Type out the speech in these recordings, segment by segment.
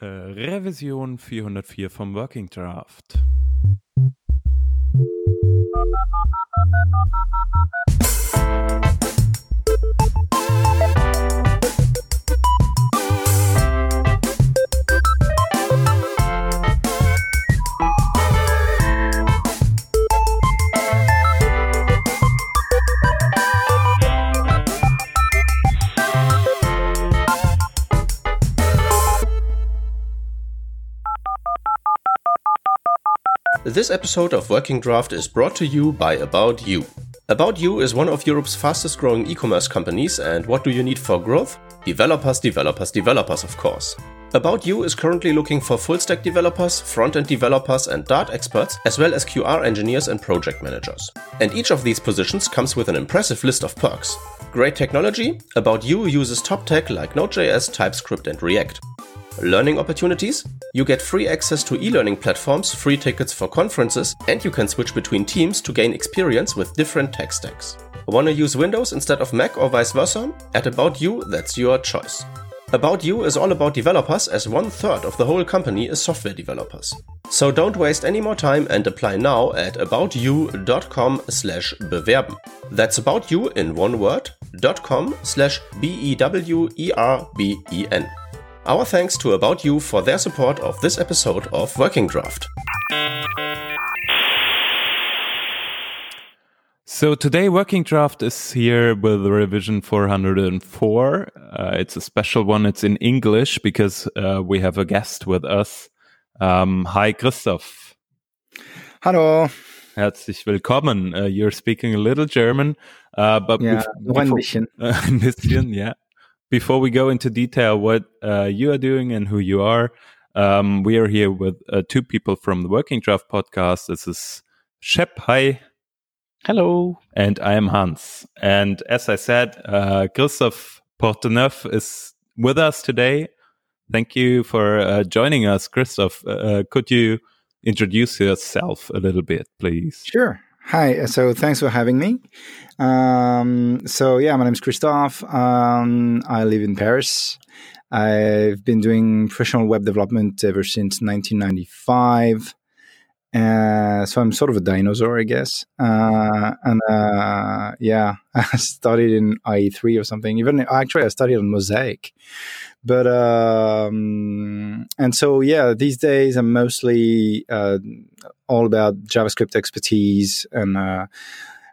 Äh, Revision 404 vom Working Draft. This episode of Working Draft is brought to you by About You. About You is one of Europe's fastest growing e commerce companies, and what do you need for growth? Developers, developers, developers, of course. About You is currently looking for full stack developers, front end developers, and Dart experts, as well as QR engineers and project managers. And each of these positions comes with an impressive list of perks. Great technology, About You uses top tech like Node.js, TypeScript, and React. Learning opportunities? You get free access to e learning platforms, free tickets for conferences, and you can switch between teams to gain experience with different tech stacks. Want to use Windows instead of Mac or vice versa? At About You, that's your choice. About You is all about developers, as one third of the whole company is software developers. So don't waste any more time and apply now at aboutyou.com slash bewerben. That's about you in one word, dot com slash B-E-W-E-R-B-E-N. Our thanks to About You for their support of this episode of Working Draft. So today, Working Draft is here with revision 404. Uh, it's a special one. It's in English because uh, we have a guest with us. Um, hi, Christoph. Hallo. Herzlich willkommen. Uh, you're speaking a little German, uh, but yeah, before, ein bisschen. ein bisschen, yeah before we go into detail what uh, you are doing and who you are, um, we are here with uh, two people from the Working Draft podcast. This is Shep. Hi. Hello. And I am Hans. And as I said, uh, Christoph Porteneuve is with us today. Thank you for uh, joining us, Christoph. Uh, could you introduce yourself a little bit, please? Sure. Hi. So thanks for having me. Um, so yeah, my name is Christophe. Um, I live in Paris. I've been doing professional web development ever since 1995. Uh, so I'm sort of a dinosaur, I guess. Uh, and uh, yeah, I studied in IE3 or something. Even actually, I studied on Mosaic. But um, and so yeah, these days I'm mostly uh, all about JavaScript expertise and uh,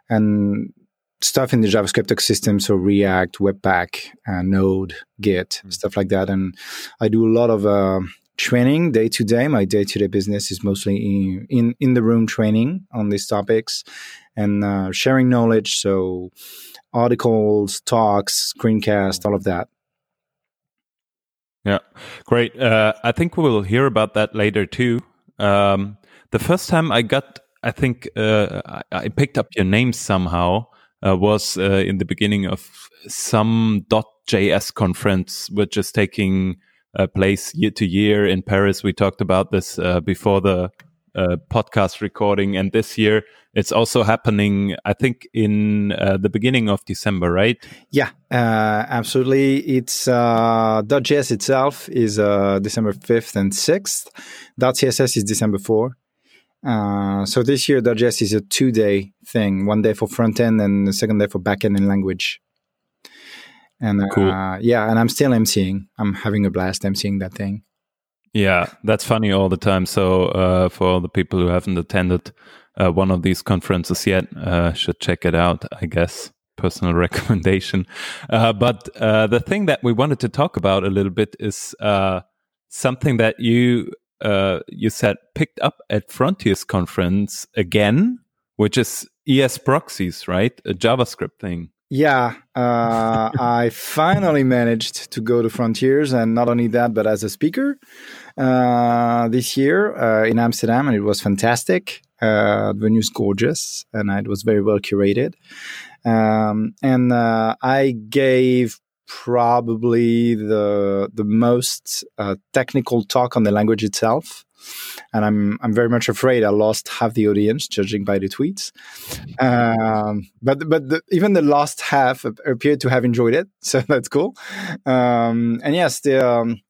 and stuff in the JavaScript ecosystem, so React, Webpack, uh, Node, Git, mm-hmm. stuff like that. And I do a lot of uh, training day to day. My day to day business is mostly in, in, in the room training on these topics and uh, sharing knowledge. So articles, talks, screencast, all of that. Yeah, great. Uh, I think we'll hear about that later too. Um, the first time I got, I think uh, I, picked up your name somehow uh, was uh, in the beginning of some .js conference, which is taking uh, place year to year in Paris. We talked about this uh, before the uh, podcast recording, and this year it's also happening. I think in the beginning of December, right? Yeah, absolutely. It's .js itself is December fifth and sixth. .css is December four. Uh, so this year, dotJS is a two day thing one day for front end and the second day for back end and language. And uh, cool. yeah, and I'm still emceeing. I'm having a blast emceeing that thing. Yeah, that's funny all the time. So uh, for all the people who haven't attended uh, one of these conferences yet, uh, should check it out. I guess personal recommendation. Uh, but the thing that we wanted to talk about a little bit is something that you uh, you said picked up at Fronteers conference again, which is ES proxies, right? A JavaScript thing. Yeah, uh, I finally managed to go to Fronteers, and not only that, but as a speaker uh, this year uh, in Amsterdam, and it was fantastic. Uh, the venue is gorgeous, and it was very well curated. Um, and uh, I gave probably the the most uh, technical talk on the language itself and I'm I'm very much afraid I lost half the audience, judging by the tweets. Um, but but the, even the last half appeared to have enjoyed it, so that's cool. Um, and yes, the um,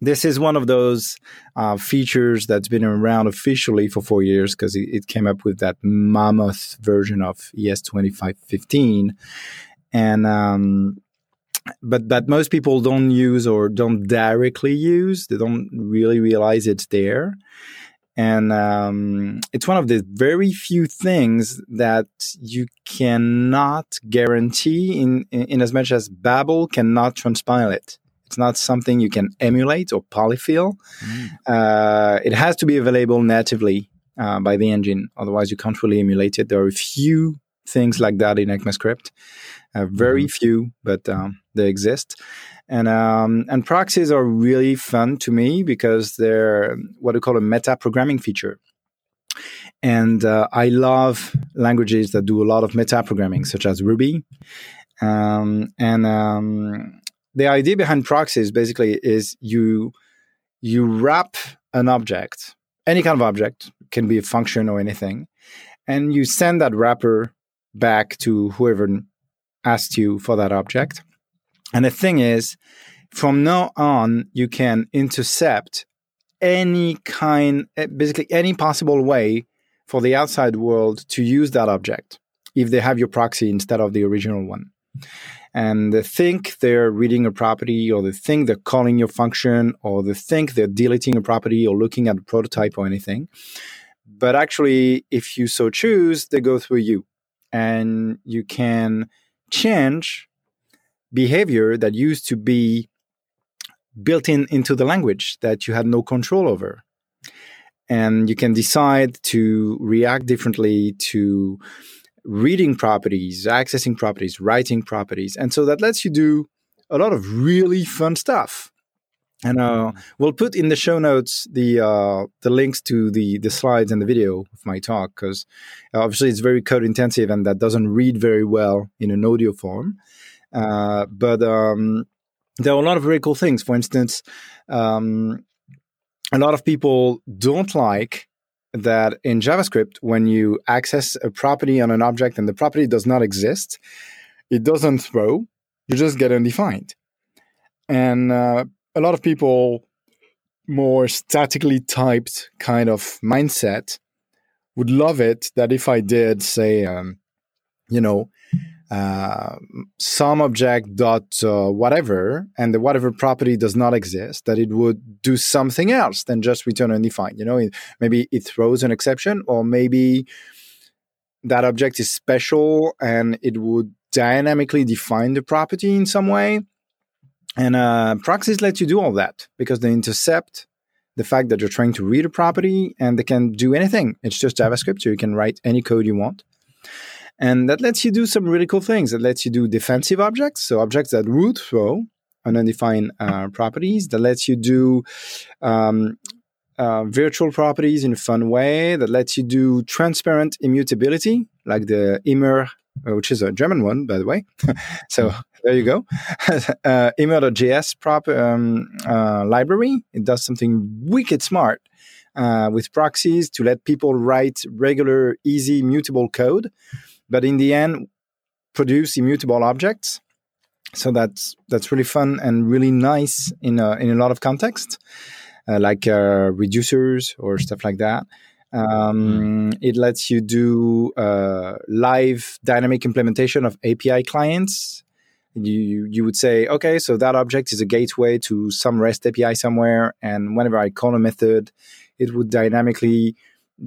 this is one of those uh, features that's been around officially for four years because it, it, came up with that mammoth version of ES twenty five fifteen, and um, but that most people don't use or don't directly use. They don't really realize it's there. And um, it's one of the very few things that you cannot guarantee in, in, in as much as Babel cannot transpile it. It's not something you can emulate or polyfill. Mm. Uh, it has to be available natively uh, by the engine. Otherwise, you can't really emulate it. There are a few things like that in ECMAScript. Uh, very mm-hmm. few, but um, they exist. And um, and proxies are really fun to me because they're what we call a meta programming feature. And uh, I love languages that do a lot of meta programming, such as Ruby. Um, and um, the idea behind proxies basically is you you wrap an object, any kind of object, can be a function or anything, and you send that wrapper back to whoever asked you for that object. And the thing is, from now on, you can intercept any kind, eh, basically any possible way for the outside world to use that object if they have your proxy instead of the original one. And they think they're reading a property, or they think they're calling your function, or they think they're deleting a property or looking at a prototype or anything. But actually, if you so choose, they go through you and you can change behavior that used to be built in into the language that you had no control over. And you can decide to react differently to reading properties accessing properties writing properties. And so that lets you do a lot of really fun stuff and uh, we'll put in the show notes the uh, the links to the the slides and the video of my talk because obviously it's very code intensive and that doesn't read very well in an audio form. Uh, but um, there are a lot of very cool things. For instance, um, a lot of people don't like that in JavaScript when you access a property on an object and the property does not exist, it doesn't throw. You just get undefined. And uh, a lot of people more statically typed kind of mindset would love it that if I did say, um, you know, uh, some object dot uh, whatever, and the whatever property does not exist, that it would do something else than just return undefined. You know, it, maybe it throws an exception, or maybe that object is special and it would dynamically define the property in some way. And uh, proxies let you do all that because they intercept the fact that you're trying to read a property and they can do anything. It's just JavaScript, so you can write any code you want. And that lets you do some really cool things. That lets you do defensive objects, so objects that would throw undefined uh, properties. That lets you do um, uh, virtual properties in a fun way. That lets you do transparent immutability, like the immer, which is a German one, by the way. so there you go. uh, Immer.js prop um, uh, library. It does something wicked smart uh, with proxies to let people write regular, easy, mutable code, but in the end, produce immutable objects. So that's that's really fun and really nice in a, in a lot of contexts, uh, like uh, reducers or stuff like that. Um, mm. It lets you do uh, live dynamic implementation of API clients you you would say, okay, so that object is a gateway to some REST API somewhere, and whenever I call a method, it would dynamically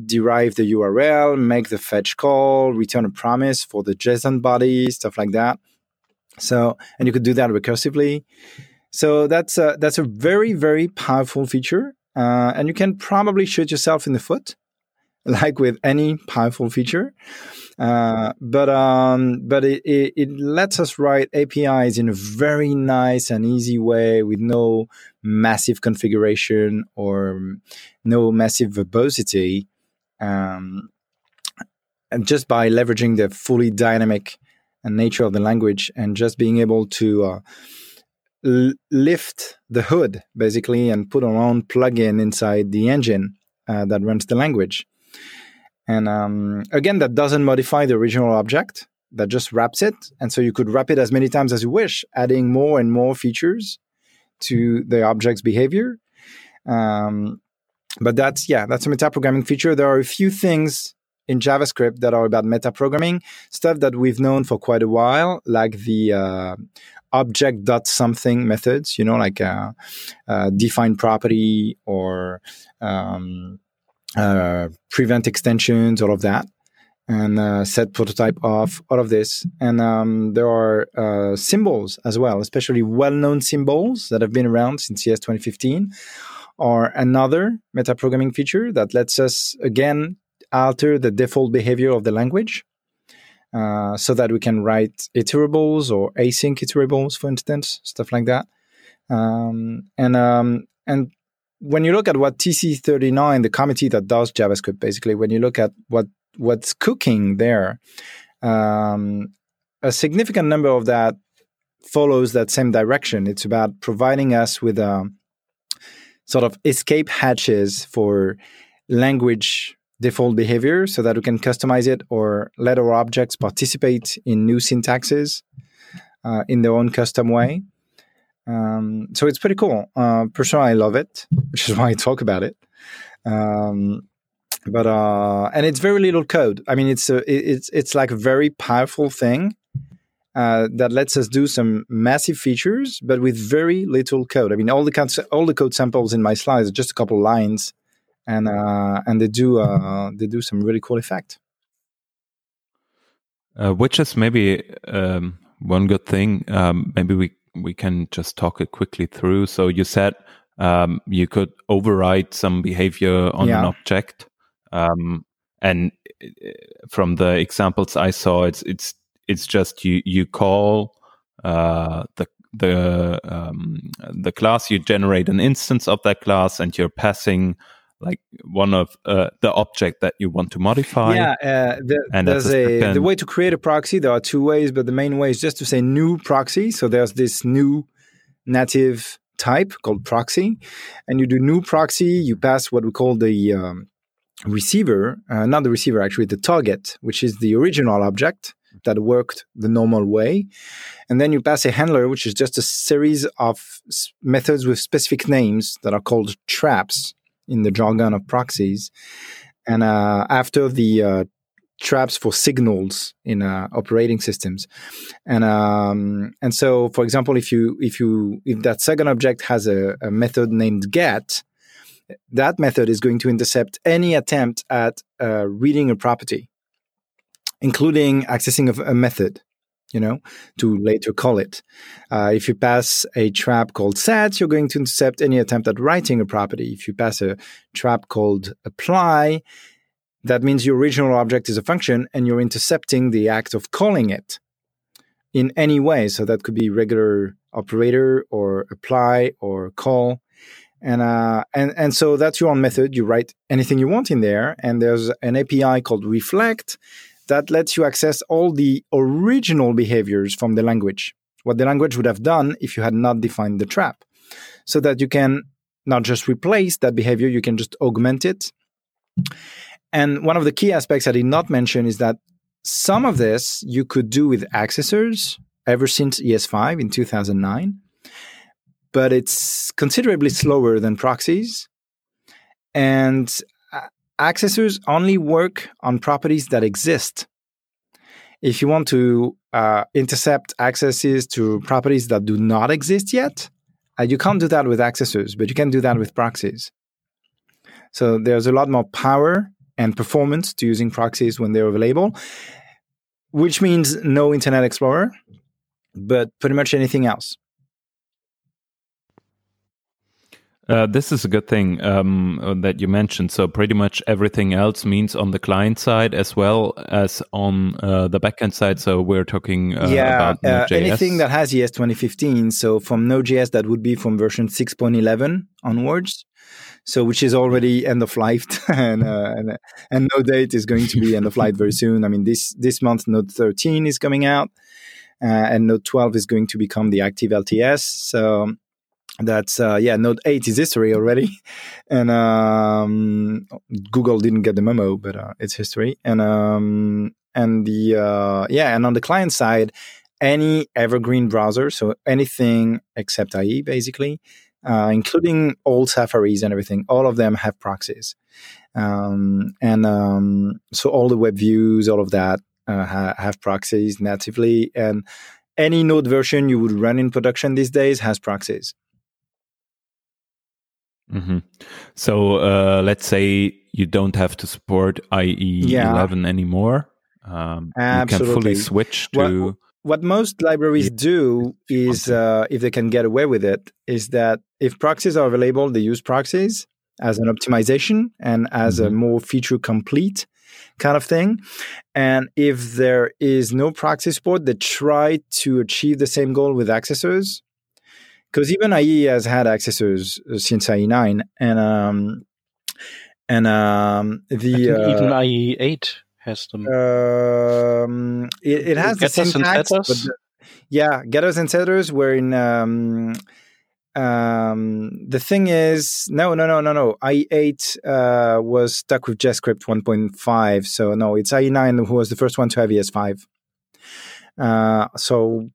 derive the URL, make the fetch call, return a promise for the JSON body, stuff like that. So, and you could do that recursively. So that's a, that's a very very powerful feature, uh, and you can probably shoot yourself in the foot, like with any powerful feature. Uh, but um, but it, it, it, lets us write APIs in a very nice and easy way with no massive configuration or no massive verbosity, um, and just by leveraging the fully dynamic nature of the language and just being able to uh, l- lift the hood basically and put our own plugin inside the engine uh, that runs the language. And um, again, that doesn't modify the original object, that just wraps it. And so you could wrap it as many times as you wish, adding more and more features to the object's behavior. Um, but that's yeah, that's a metaprogramming feature. There are a few things in JavaScript that are about metaprogramming, stuff that we've known for quite a while, like the uh, object dot something methods, you know, like a, a define property or um, uh, prevent extensions, all of that, and uh, set prototype off, all of this. And um, there are uh, symbols as well, especially well-known symbols that have been around since ES 2015 or another metaprogramming feature that lets us again alter the default behavior of the language uh, so that we can write iterables or async iterables, for instance, stuff like that. Um, and um, and when you look at what TC39, the committee that does JavaScript, basically, when you look at what what's cooking there, um, a significant number of that follows that same direction. It's about providing us with a um, sort of escape hatches for language default behavior so that we can customize it or let our objects participate in new syntaxes uh, in their own custom way. Um, so it's pretty cool. Uh, personally, I love it, which is why I talk about it. Um, but uh, and it's very little code. I mean, it's a, it's it's like a very powerful thing uh, that lets us do some massive features, but with very little code. I mean, all the all the code samples in my slides are just a couple lines and uh, and they do uh, they do some really cool effect. Uh, which is maybe um, one good thing. Um, maybe we we can just talk it quickly through. So you said um, you could override some behavior on yeah. an object, um, and uh, from the examples I saw, it's it's it's just you you call uh, the the um, the class you generate an instance of that class and you're passing like one of uh, the object that you want to modify. Yeah, uh, the, and there's a, a the way to create a proxy. There are two ways, but the main way is just to say new proxy. So there's this new native type called proxy, and you do new proxy. You pass what we call the um, receiver, uh, not the receiver, actually the target, which is the original object that worked the normal way. And then you pass a handler, which is just a series of methods with specific names that are called traps in the jargon of proxies. And uh, after the uh, traps for signals in uh, operating systems, and um, and so, for example, if you if you if that second object has a, a method named get, that method is going to intercept any attempt at uh, reading a property, including accessing of a method you know, to later call it. Uh, if you pass a trap called set, you're going to intercept any attempt at writing a property. If you pass a trap called apply, that means your original object is a function and you're intercepting the act of calling it in any way. So that could be regular operator or apply or call. And, uh, and, and so that's your own method. You write anything you want in there. And there's an API called reflect that lets you access all the original behaviors from the language, what the language would have done if you had not defined the trap, so that you can not just replace that behavior, you can just augment it. And one of the key aspects I did not mention is that some of this you could do with accessors ever since ES5 in 2009, but it's considerably slower than proxies. And accessors only work on properties that exist. If you want to uh, intercept accesses to properties that do not exist yet, uh, you can't do that with accessors, but you can do that with proxies. So there's a lot more power and performance to using proxies when they're available, which means no Internet Explorer, but pretty much anything else. Uh, this is a good thing um, uh, that you mentioned. So pretty much everything else means on the client side as well as on uh, the backend side. So we're talking uh, yeah, about uh, anything that has ES 2015. So from Node.js, that would be from version 6.11 onwards. So which is already end of life, and, uh, and and Node 8 is going to be end of life very soon. I mean this this month Node 13 is coming out. and Node 12 is going to become the active LTS. So that's uh, yeah node 8 is history already and um, google didn't get the memo but uh, it's history and um, and the uh, yeah and on the client side any evergreen browser so anything except ie basically uh, including all Safaris and everything. All of them have proxies, um, and um, so all the web views, all of that uh, ha- have proxies natively, and any node version you would run in production these days has proxies. Mm-hmm. So uh, let's say you don't have to support IE Yeah. 11 anymore. Um, you can fully switch What- to. what most libraries do is uh, if they can get away with it is that if proxies are available they use proxies as an optimization and as a Mhm. more feature complete kind of thing and if there is no proxy support they try to achieve the same goal with accessors because even IE has had accessors uh, since IE9 and um and um the uh, even IE8 has them. um, it, it has the Getters syntax, but the- yeah, getters and setters were in. Um, um, the thing is, no, no, no, no, no. IE8 uh, was stuck with JavaScript 1.5, so no, it's IE9 who was the first one to have ES5. Uh, so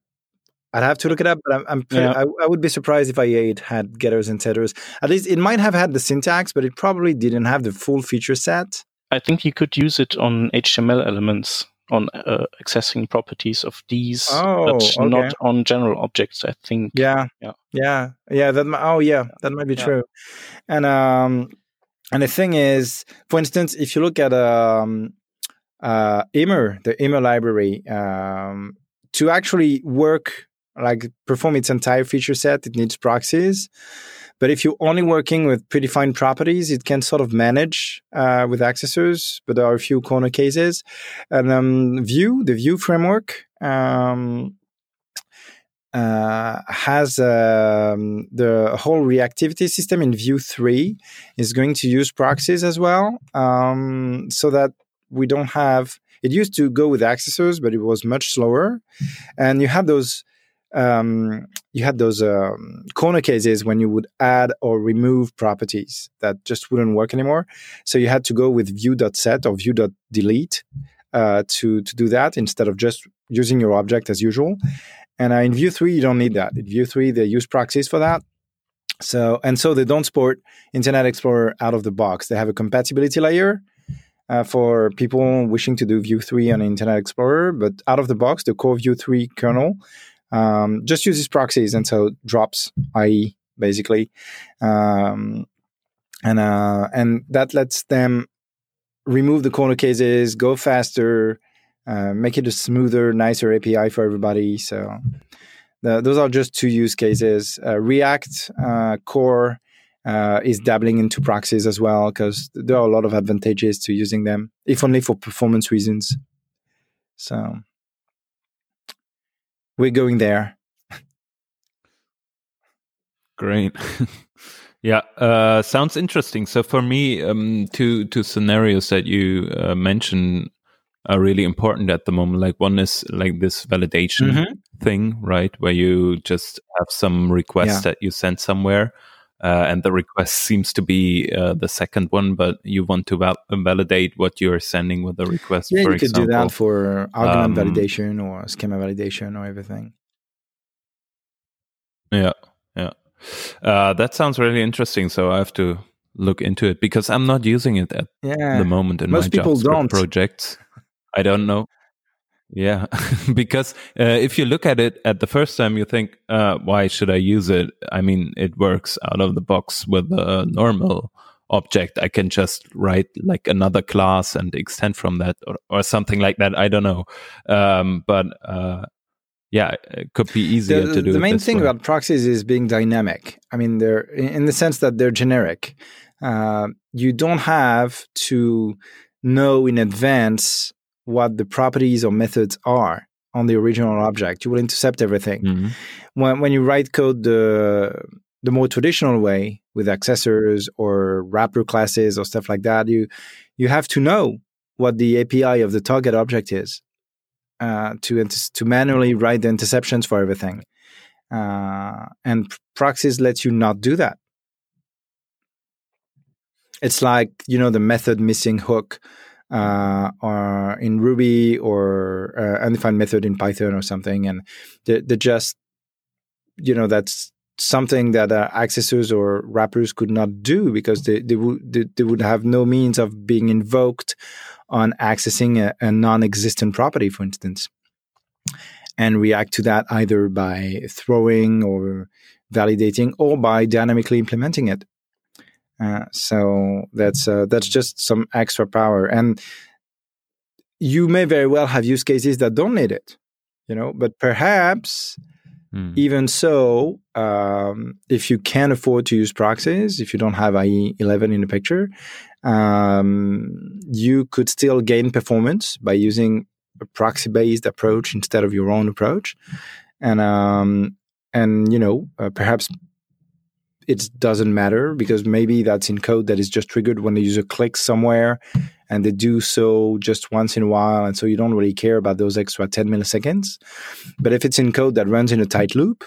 I'd have to look it up, but I'm, I'm pretty, Yeah. I, I would be surprised if IE8 had getters and setters. At least it might have had the syntax, but it probably didn't have the full feature set. I think you could use it on HTML elements on uh, accessing properties of these, Oh, but okay. not on general objects. I think. Yeah, Yeah. yeah, yeah. That oh yeah, that might be Yeah. true. And um, and the thing is, for instance, if you look at um, uh, Immer, the Immer library, um, to actually work like perform its entire feature set, it needs proxies. But if you're only working with predefined properties, it can sort of manage uh, with accessors. But there are a few corner cases. And um, Vue, the Vue framework, um, uh, has um, the whole reactivity system in Vue 3 is going to use proxies as well, um, so that we don't have. It used to go with accessors, but it was much slower, and you have those. Um, you had those um, corner cases when you would add or remove properties that just wouldn't work anymore. So you had to go with Vue.set or Vue.delete uh, to to do that instead of just using your object as usual. And uh, in Vue 3, you don't need that. In Vue 3, they use proxies for that. So and so they don't support Internet Explorer out of the box. They have a compatibility layer uh, for people wishing to do Vue 3 on Internet Explorer, but out of the box, the core Vue 3 kernel um, just uses proxies and so drops IE basically, um, and uh, and that lets them remove the corner cases, go faster, uh, make it a smoother, nicer API for everybody. So the, those are just two use cases. Uh, React uh, Core uh, is dabbling into proxies as well because there are a lot of advantages to using them, if only for performance reasons. So we're going there. Great. yeah, uh, sounds interesting. So for me, um, two two scenarios that you uh, mentioned are really important at the moment. Like one is like this validation Mm-hmm. thing, right, where you just have some request Yeah. that you send somewhere. Uh, and the request seems to be uh, the second one, but you want to val- validate what you're sending with the request. Yeah, for you could do that for argument Um, validation or schema validation or everything. Yeah, yeah. Uh, that sounds really interesting. So I have to look into it because I'm not using it at Yeah. the moment in Most my people JavaScript don't. projects. I don't know. Yeah, because uh, if you look at it at the first time, you think, uh, "Why should I use it?" I mean, it works out of the box with a normal object. I can just write like another class and extend from that, or, or something like that. I don't know, um, but uh, yeah, it could be easier the, to do. the main thing way. about proxies is being dynamic. I mean, they're in in the sense that they're generic. Uh, you don't have to know in advance what the properties or methods are on the original object. You will intercept everything. Mhm. When when you write code the the more traditional way with accessors or wrapper classes or stuff like that, you you have to know what the API of the target object is uh, to inter- to manually write the interceptions for everything. Uh, and proxies lets you not do that. It's like you know the method missing hook, uh, or in Ruby or uh, undefined method in Python or something, and they, they just you know that's something that uh, accessors or wrappers could not do because they, they would they, they, would have no means of being invoked on accessing a, a non-existent property, for instance, and react to that either by throwing or validating or by dynamically implementing it. Uh, so that's uh, that's just some extra power, and you may very well have use cases that don't need it, you know. But perhaps Mm. Even so, um, if you can't afford to use proxies, if you don't have IE11 in the picture, um, you could still gain performance by using a proxy-based approach instead of your own approach, and um, and you know uh, perhaps it doesn't matter because maybe that's in code that is just triggered when the user clicks somewhere and they do so just once in a while. And so you don't really care about those extra 10 milliseconds. But if it's in code that runs in a tight loop,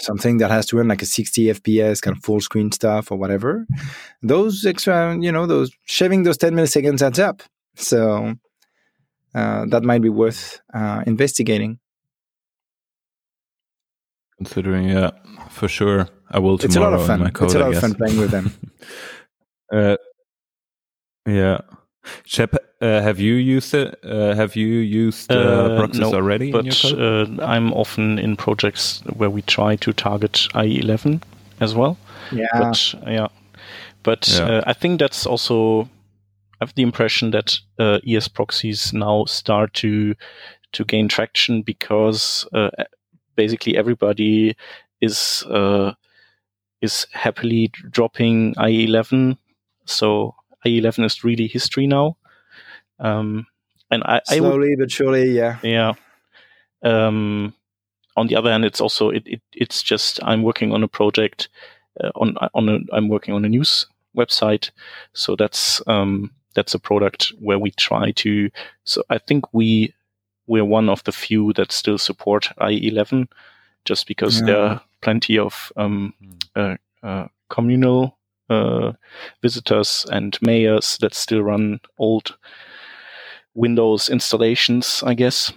something that has to run like a 60 FPS kind of full screen stuff or whatever, those extra, you know, those shaving those 10 milliseconds adds up. So uh, that might be worth uh, investigating. Considering, yeah, for sure. I will it's tomorrow. It's a lot of fun. Code, it's a lot of fun playing with them. uh, yeah. Shep, uh, have you used it? Uh, have you used uh, uh proxies no, already? But uh, I'm often in projects where we try to target IE11 as well. Yeah. But yeah, but yeah. Uh, I think that's also. I have the impression that ES proxies now start to to gain traction because basically everybody is is happily dropping IE11. So IE11 is really history now. Um, and I, slowly I but surely, yeah, yeah. Um, on the other hand, it's also it, it it's just I'm working on a project uh, on on a I'm working on a news website, so that's um, that's a product where we try to. So I think we we're one of the few that still support IE11, just because yeah. there plenty of um, hmm. uh, uh, communal uh, visitors and mayors that still run old Windows installations, I guess,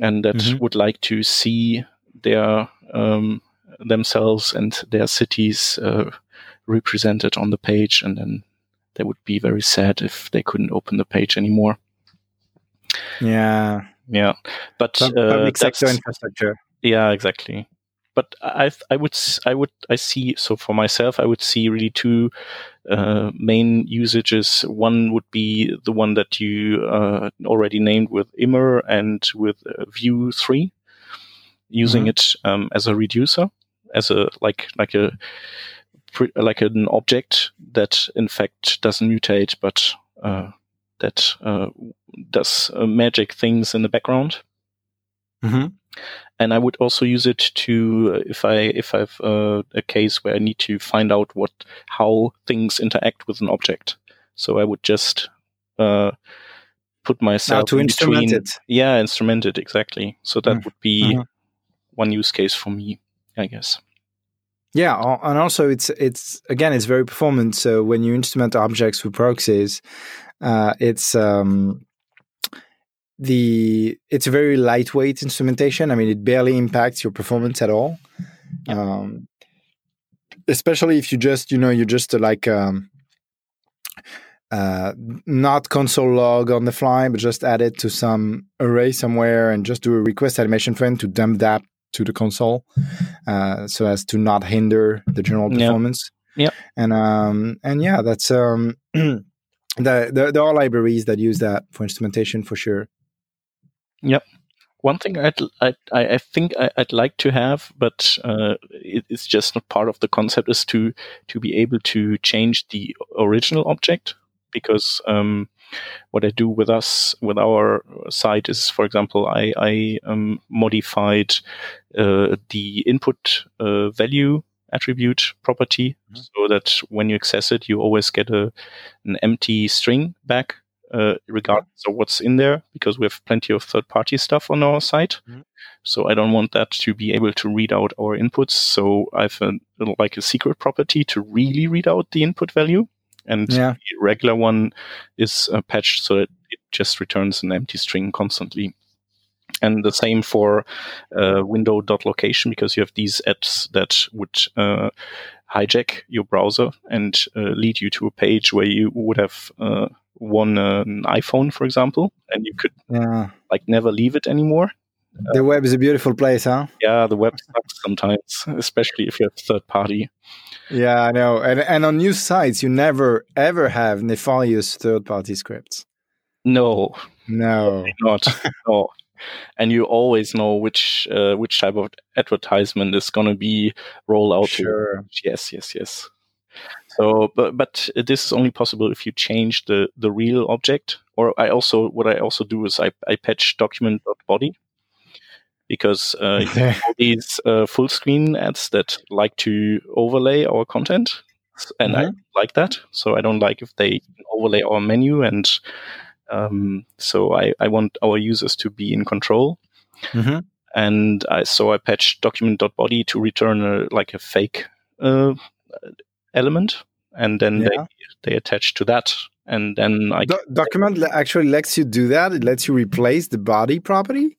and that mm-hmm. would like to see their um, themselves and their cities uh, represented on the page, and then they would be very sad if they couldn't open the page anymore. Yeah, yeah, but uh, public sector infrastructure. Yeah, exactly but I I would I would I see so for myself I would see really two uh, main usages. One would be the one that you uh, already named with Immer and with uh, Vue three, using mm-hmm. it um, as a reducer, as a like like a like an object that in fact doesn't mutate, but uh, that uh, does uh, magic things in the background. Mm-hmm and I would also use it to uh, if I if I have uh, a case where I need to find out what how things interact with an object. So I would just uh, put myself now to instrument between, it. Yeah, instrument it exactly. So that mm. would be mm-hmm. one use case for me, I guess. Yeah, and also it's it's again it's very performant. So when you instrument objects with proxies, uh, it's um, the it's a very lightweight instrumentation. I mean, it barely impacts your performance at all. Um, especially if you just you know you just uh, like um, uh, not console log on the fly, but just add it to some array somewhere and just do a request animation frame to dump that to the console, uh, so as to not hinder the general performance. Yeah, and um, and yeah, that's um, the, the there are libraries that use that for instrumentation for sure. Yep. One thing I'd, I, I think I'd like to have, but uh, it's just not part of the concept, is to to be able to change the original object. Because um, what I do with us, with our site, is, for example, I, I um, modified uh, the input uh, value attribute property mm-hmm. so that when you access it, you always get a an empty string back uh, regardless of what's in there, because we have plenty of third party stuff on our site. Mm-hmm. So I don't want that to be able to read out our inputs. So I've a, like a secret property to really read out the input value. And yeah. the regular one is uh, patched so that it just returns an empty string constantly. and the same for uh, window.location because you have these ads that would uh, hijack your browser and uh, lead you to a page where you would have uh, iPhone, for example, and you could Yeah. like never leave it anymore. The web is a beautiful place, huh? Yeah, the web sucks sometimes, especially if you have third party. Yeah, I know. And and on news sites, you never ever have nefarious third party scripts. No, No. not no. And you always know which uh, which type of advertisement is going to be rolled out. to Sure. Yes, yes, yes. So, but but this is only possible if you change the the real object. Or I also what I also do is I I patch document.body because uh, you have all these uh, full screen ads that like to overlay our content, and I like that. So I don't like if they overlay our menu, and um, so I I want our users to be in control Mhm. and I so I patched document.body to return a, like a fake uh, element, and then Yeah. they they attach to that, and then I Do- document actually lets you do that. It lets you replace the body property.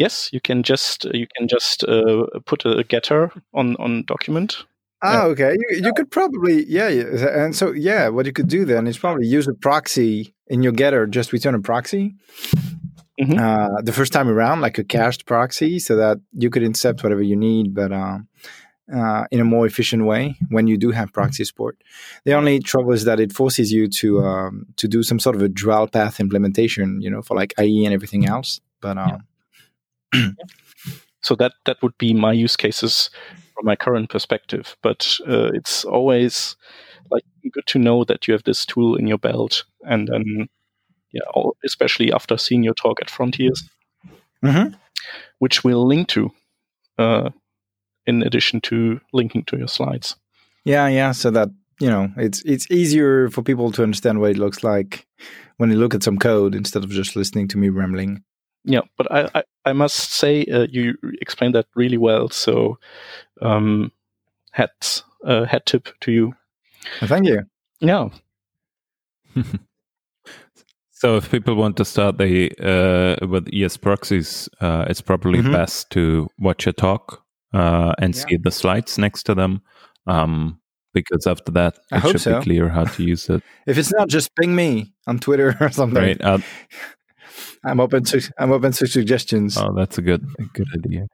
yes, you can just you can just uh, put a getter on on document. Ah, okay. You, you could probably, yeah, yeah. And so, yeah, what you could do then is probably use a proxy in your getter, just return a proxy Mhm. uh, the first time around, like a cached proxy, so that you could intercept whatever you need, but um, uh, in a more efficient way when you do have proxy support. The only trouble is that it forces you to um, to do some sort of a dual path implementation, you know, for like IE and everything else. But um, So that that would be my use cases from my current perspective. But uh, it's always like good to know that you have this tool in your belt, and then yeah, all, especially after seeing your talk at Fronteers. Mhm. which we'll link to, uh, in addition to linking to your slides. Yeah, yeah. So that you know, it's it's easier for people to understand what it looks like when they look at some code instead of just listening to me rambling. Yeah, but I, I, I must say uh, you explained that really well. So, um, hat uh, hat tip to you. Thank you. Yeah, So if people want to start the uh, with ES proxies, uh, it's probably Mhm. best to watch a talk uh, and Yeah. see the slides next to them, um, because after that I it hope should so. be clear how to use it. If it's not, just ping me on Twitter or something. right? Uh, I'm open to I'm open to suggestions. oh, that's a good a good idea.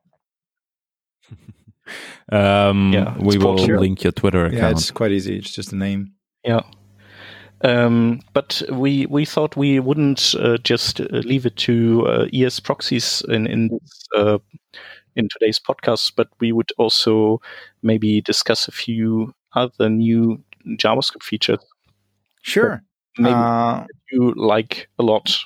um, Yeah, we will popular. link your Twitter account. yeah, account. it's quite easy. It's just a name. yeah. Um, but we we thought we wouldn't uh, just uh, leave it to uh, ES proxies in in this, uh, in today's podcast, but we would also maybe discuss a few other new JavaScript features. Sure. Maybe Uh, you like a lot.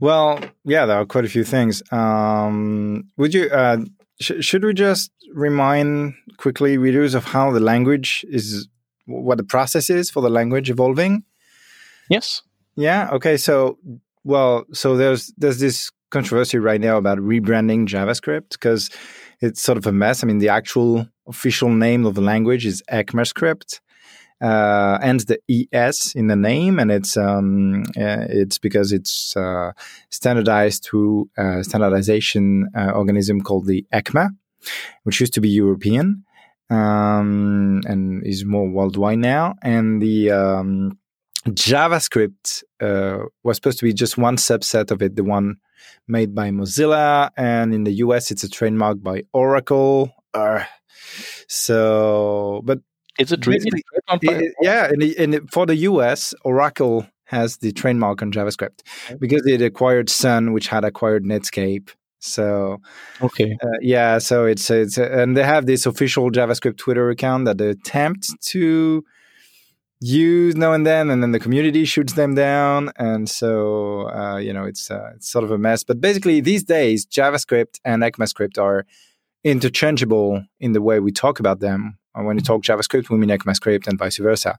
well, yeah, there are quite a few things. Um, would you? Uh, sh- should we just remind quickly readers of how the language is, what the process is for the language evolving? Yes. Yeah. Okay. So, well, so there's there's this controversy right now about rebranding JavaScript because it's sort of a mess. I mean, the actual official name of the language is ECMAScript, uh, ends the es in the name, and it's um, uh, it's because it's uh, standardized through a standardization uh, organism called the ECMA, which used to be European um, and is more worldwide now, and the um, JavaScript uh, was supposed to be just one subset of it, the one made by Mozilla, and in the US, it's a trademark by Oracle. Uh, so, but it's a really? Basically, trademarked by- it- yeah, in the, in the, for the US, Oracle has the trademark on JavaScript because it acquired Sun, which had acquired Netscape. So Okay. uh, yeah, so it's it's and they have this official JavaScript Twitter account that they attempt to use now and then, and then the community shoots them down, and so uh, you know it's uh, it's sort of a mess. But basically, these days, JavaScript and ECMAScript are interchangeable in the way we talk about them when you talk JavaScript, we mean ECMAScript and vice versa.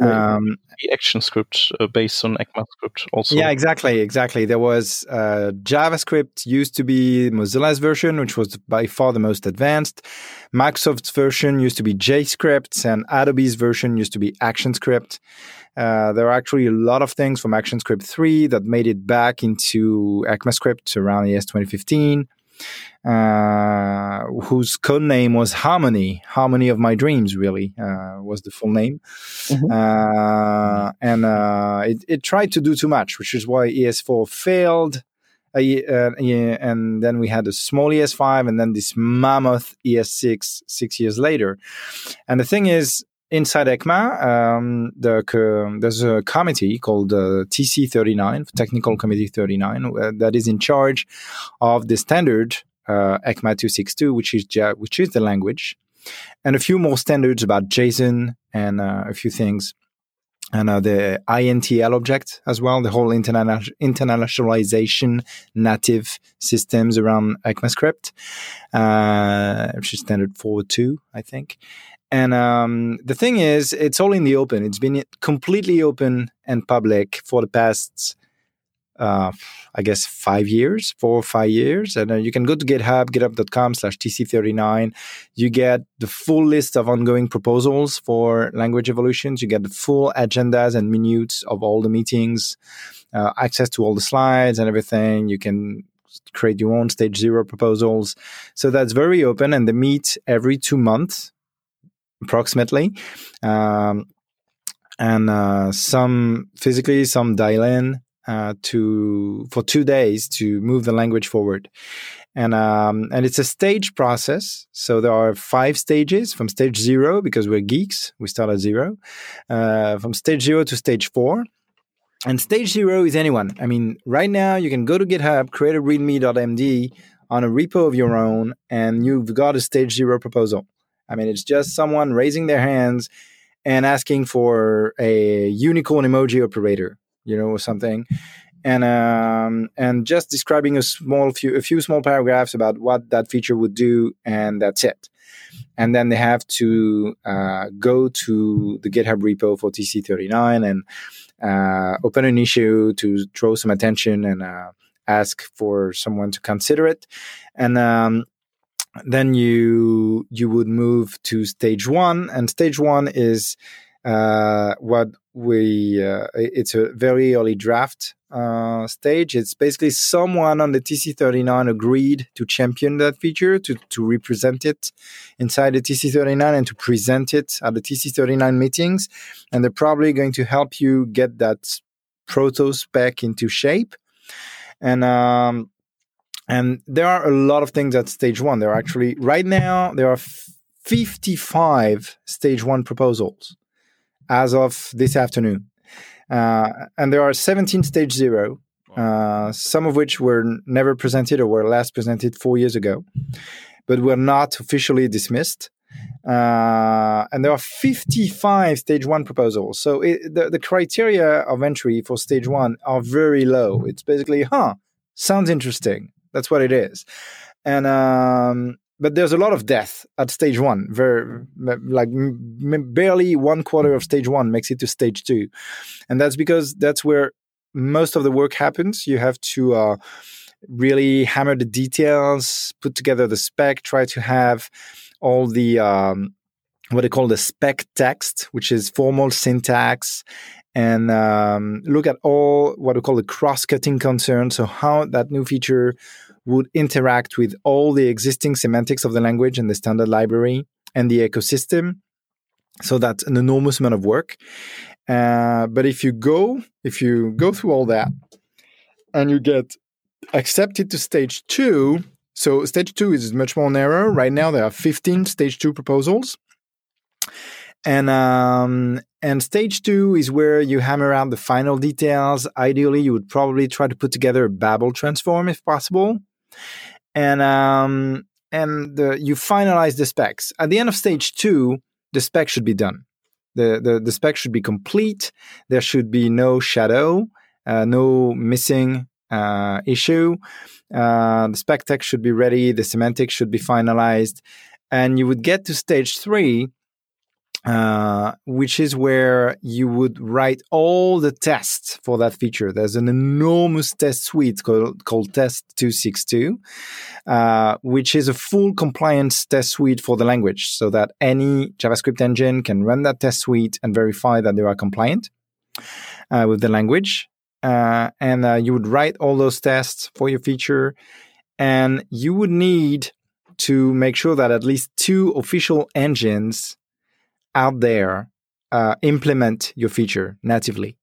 Um, the ActionScript uh, based on ECMAScript also. Yeah, exactly, exactly. There was uh, JavaScript used to be Mozilla's version, which was by far the most advanced. Microsoft's version used to be JScript, and Adobe's version used to be ActionScript. Uh, there are actually a lot of things from ActionScript 3 that made it back into ECMAScript around ES 2015 uh, whose code name was Harmony. Harmony of My Dreams, really, uh, was the full name. Mm-hmm. Uh, and uh, it, it, tried to do too much, which is why ES4 failed. Uh, uh, and then we had a small ES5 and then this mammoth ES6 six years later. And the thing is, inside ECMA, um, the, there's a committee called uh, TC39, Technical Committee 39, uh, that is in charge of the standard uh, ECMA 262, which is which is the language, and a few more standards about JSON and uh, a few things, and uh, the INTL object as well, the whole interna- internationalization native systems around ECMAScript, which is standard 4.2, I think. And um, the thing is, it's all in the open. It's been completely open and public for the past, uh, I guess, five years, four or five years. And uh, you can go to GitHub, github.com slash TC39. You get the full list of ongoing proposals for language evolutions. You get the full agendas and minutes of all the meetings, uh, access to all the slides and everything. You can create your own stage zero proposals. So that's very open and they meet every two months approximately. Um, and uh, some physically, some dial in uh, to for two days to move the language forward. And um, and it's a stage process. So there are five stages from stage zero because we're geeks. We start at zero. Uh, from stage zero to stage four. And stage zero is anyone. I mean, right now you can go to GitHub, create a readme.md on a repo of your own, and you've got a stage zero proposal. I mean, it's just someone raising their hands and asking for a unicorn emoji operator, you know, or something, and um, and just describing a small few a few small paragraphs about what that feature would do, and that's it. And then they have to uh, go to the GitHub repo for TC39 and uh, open an issue to draw some attention and uh, ask for someone to consider it. And um, then you you would move to stage one, and stage one is uh, what we uh, it's a very early draft uh, stage. It's basically someone on the TC39 agreed to champion that feature, to, to represent it inside the TC39 and to present it at the TC39 meetings. And they're probably going to help you get that proto spec into shape. And um, and there are a lot of things at stage one. There are actually, right now, there are 55 stage one proposals as of this afternoon. Uh, and there are 17 stage zero, uh, some of which were never presented or were last presented four years ago, but were not officially dismissed. Uh, and there are 55 stage one proposals. So it, the, the criteria of entry for stage one are very low. It's basically, huh, sounds interesting. That's what it is. And um, but there's a lot of death at stage one. Very like m- barely one quarter of stage one makes it to stage two, and that's because that's where most of the work happens. You have to uh, really hammer the details, put together the spec, try to have all the um, what they call the spec text, which is formal syntax and um, look at all what we call the cross-cutting concerns. So how that new feature would interact with all the existing semantics of the language and the standard library and the ecosystem. So that's an enormous amount of work. Uh, but if you go, if you go through all that and you get accepted to stage two, so stage two is much more narrow. Right now there are 15 stage two proposals. And um, and stage two is where you hammer out the final details. Ideally, you would probably try to put together a Babel transform if possible, and um, and the, you finalize the specs. At the end of stage two, the spec should be done. The the, the spec should be complete. There should be no shadow, uh, no missing uh, issue. Uh, the spec text should be ready. The semantics should be finalized, and you would get to stage three uh, which is where you would write all the tests for that feature. There's an enormous test suite called, called Test 262, uh, which is a full compliance test suite for the language so that any JavaScript engine can run that test suite and verify that they are compliant uh, with the language. Uh, and uh, you would write all those tests for your feature. And you would need to make sure that at least two official engines out there uh, implement your feature natively.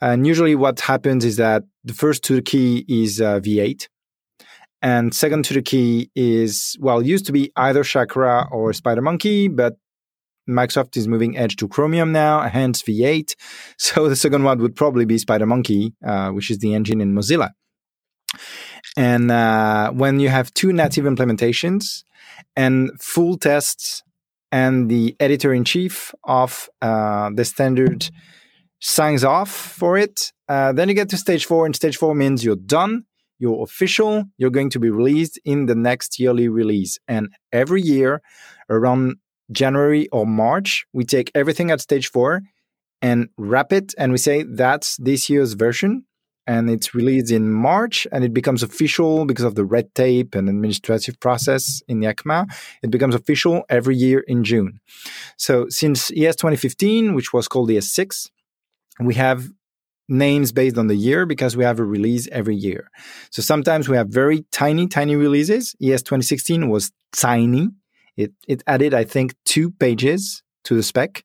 And usually, what happens is that the first to the key is uh, V8, and second to the key is well, used to be either Chakra or SpiderMonkey, but Microsoft is moving Edge to Chromium now, hence V8. So the second one would probably be SpiderMonkey, uh, which is the engine in Mozilla. And uh, when you have two native implementations and full tests and the editor in chief of uh, the standard signs off for it. Uh, then you get to stage four, and stage four means you're done, you're official, you're going to be released in the next yearly release. And every year, around January or March, we take everything at stage four and wrap it, and we say that's this year's version and it's released in March and it becomes official because of the red tape and administrative process in ECMA. It becomes official every year in June. So since ES 2015, which was called ES6, we have names based on the year because we have a release every year. So sometimes we have very tiny, tiny releases. ES 2016 was tiny. It, it added, I think, two pages to the spec.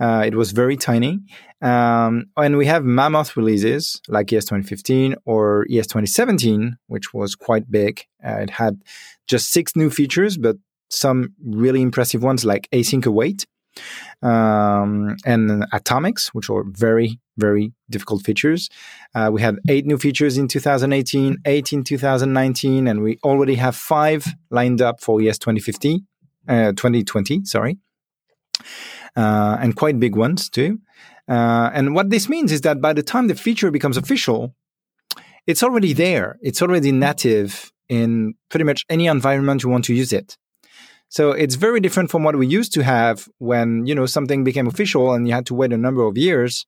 Uh, it was very tiny. Um, and we have mammoth releases like ES 2015 or ES 2017, which was quite big. Uh, it had just six new features, but some really impressive ones like async await um, and atomics, which are very, very difficult features. Uh, we had eight new features in 2018, eight in 2019, and we already have five lined up for ES 2050, uh, 2020, sorry uh, and quite big ones too. Uh, and what this means is that by the time the feature becomes official, it's already there. It's already native in pretty much any environment you want to use it. So it's very different from what we used to have when you know something became official and you had to wait a number of years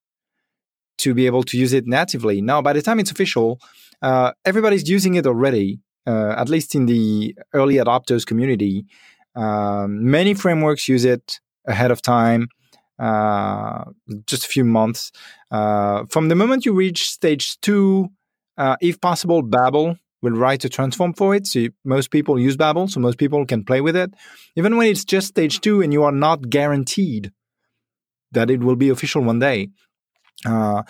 to be able to use it natively. Now, by the time it's official, uh, everybody's using it already. Uh, at least in the early adopters community, um, many frameworks use it ahead of time, uh, just a few months. Uh, from the moment you reach stage two, uh, if possible, Babel will write a transform for it. So most people use Babel, so most people can play with it. Even when it's just stage two and you are not guaranteed that it will be official one day. Uh,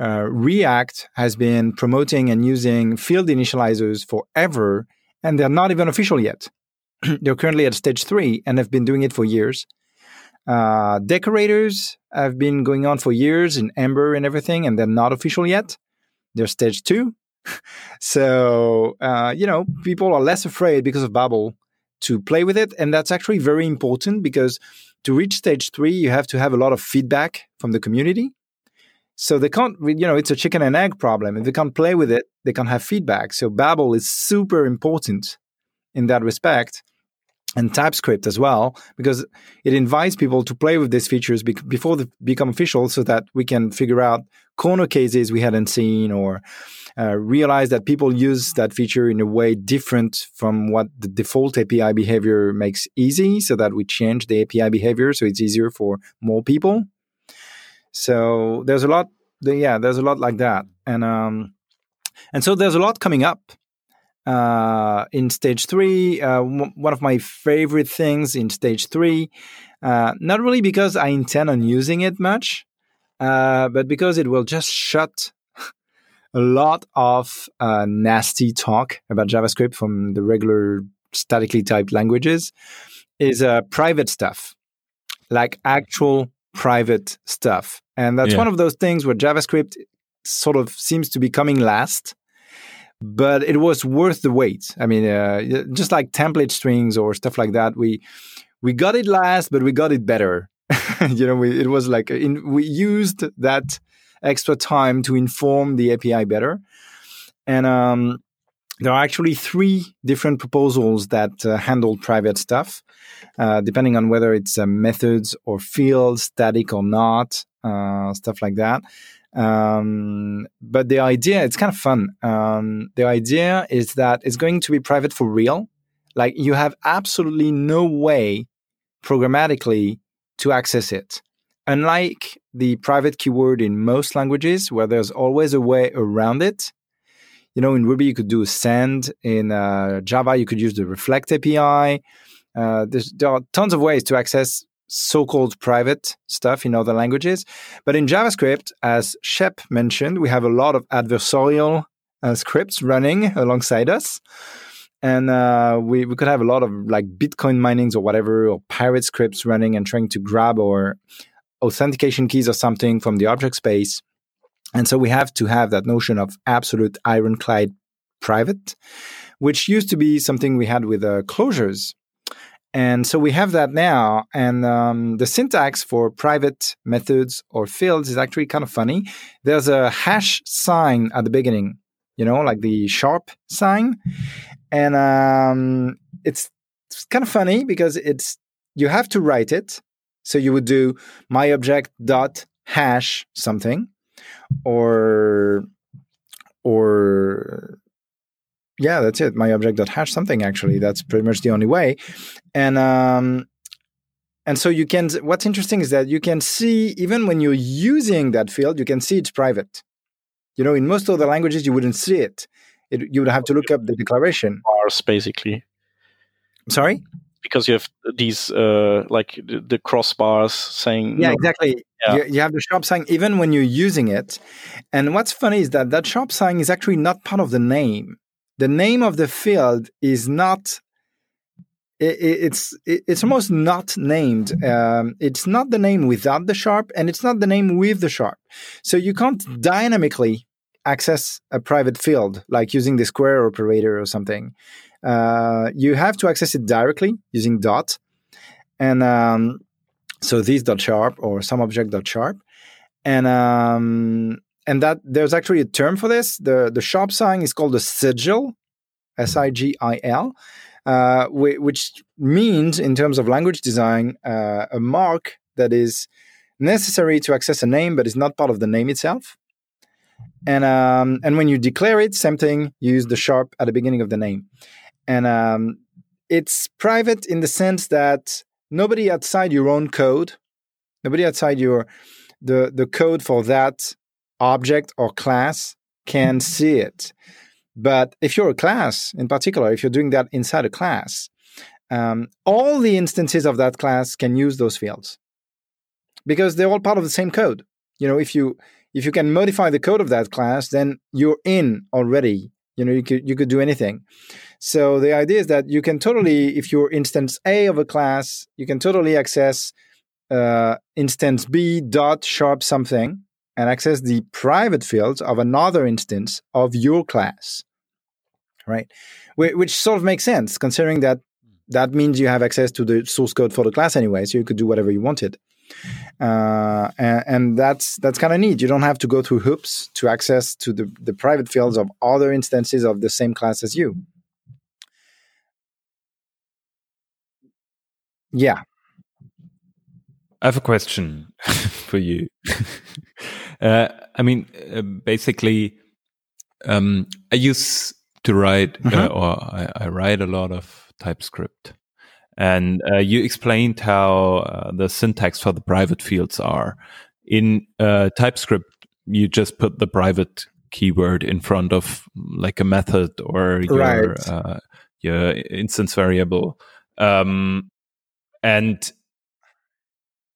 uh, React has been promoting and using field initializers forever, and they're not even official yet. they're currently at stage three and have been doing it for years. Uh, decorators have been going on for years in Ember and everything, and they're not official yet. They're stage two. so, uh, you know, people are less afraid because of Babel to play with it. And that's actually very important because to reach stage three, you have to have a lot of feedback from the community. So they can't, you know, it's a chicken and egg problem. If they can't play with it, they can't have feedback. So Babel is super important in that respect and TypeScript as well, because it invites people to play with these features be- before they become official so that we can figure out corner cases we hadn't seen or uh, realize that people use that feature in a way different from what the default API behavior makes easy so that we change the API behavior so it's easier for more people. So there's a lot, yeah, there's a lot like that. And, um, and so there's a lot coming up uh, in stage three. Uh, w- one of my favorite things in stage three, uh, not really because I intend on using it much, uh, but because it will just shut a lot of uh, nasty talk about JavaScript from the regular statically typed languages, is uh, private stuff, like actual private stuff. And that's yeah. one of those things where JavaScript sort of seems to be coming last but it was worth the wait. I mean, uh, just like template strings or stuff like that, we we got it last, but we got it better. you know, we, it was like in, we used that extra time to inform the API better, and um, there are actually three different proposals that uh, handle private stuff, uh, depending on whether it's uh, methods or fields, static or not, uh, stuff like that. Um, but the idea, it's kind of fun. Um, the idea is that it's going to be private for real. Like you have absolutely no way programmatically to access it. Unlike the private keyword in most languages, where there's always a way around it, you know, in Ruby, you could do send. In uh, Java, you could use the reflect API. Uh, there are tons of ways to access so-called private stuff in other languages. But in JavaScript, as Shep mentioned, we have a lot of adversarial uh, scripts running alongside us. And uh, we, we could have a lot of like Bitcoin minings or whatever, or pirate scripts running and trying to grab our authentication keys or something from the object space. And so we have to have that notion of absolute ironclad private, which used to be something we had with uh, closures. And so we have that now. And um, the syntax for private methods or fields is actually kind of funny. There's a hash sign at the beginning, you know, like the sharp sign. And um, it's, it's kind of funny because it's you have to write it. So you would do my object dot hash something or or yeah that's it. My object dot hash something actually. That's pretty much the only way. And um and so you can what's interesting is that you can see even when you're using that field you can see it's private. You know in most other languages you wouldn't see it, it you would have to look up the declaration. Bars basically. Sorry? Because you have these uh, like the, the crossbars saying yeah no. exactly. Yeah. You, you, have the sharp sign even when you're using it. And what's funny is that that sharp sign is actually not part of the name the name of the field is not it's it's almost not named um, it's not the name without the sharp and it's not the name with the sharp so you can't dynamically access a private field like using the square operator or something uh, you have to access it directly using dot. And um, so this dot sharp or some object dot sharp. And um, and that there's actually a term for this. The the sharp sign is called a sigil, S I G I L, uh, which means in terms of language design uh, a mark that is necessary to access a name but is not part of the name itself. And um, and when you declare it, same thing. You use the sharp at the beginning of the name and um, it's private in the sense that nobody outside your own code, nobody outside your the the code for that object or class can see it. But if you're a class, in particular, if you're doing that inside a class, um, all the instances of that class can use those fields because they're all part of the same code. You know, if you if you can modify the code of that class, then you're in already. You know, you could you could do anything. So the idea is that you can totally, if you're instance A of a class, you can totally access uh, instance B dot sharp something and access the private fields of another instance of your class, right? Which sort of makes sense considering that that means you have access to the source code for the class anyway, so you could do whatever you wanted. Uh, and, and, that's that's kind of neat. You don't have to go through hoops to access to the, the private fields of other instances of the same class as you. Yeah. I have a question for you. uh, I mean, uh, basically, um, I used to write, uh, mm-hmm. or I, I, write a lot of TypeScript. And uh, you explained how uh, the syntax for the private fields are. In TypeScript, you just put the private keyword in front of like a method or your, right. your instance variable. Um, and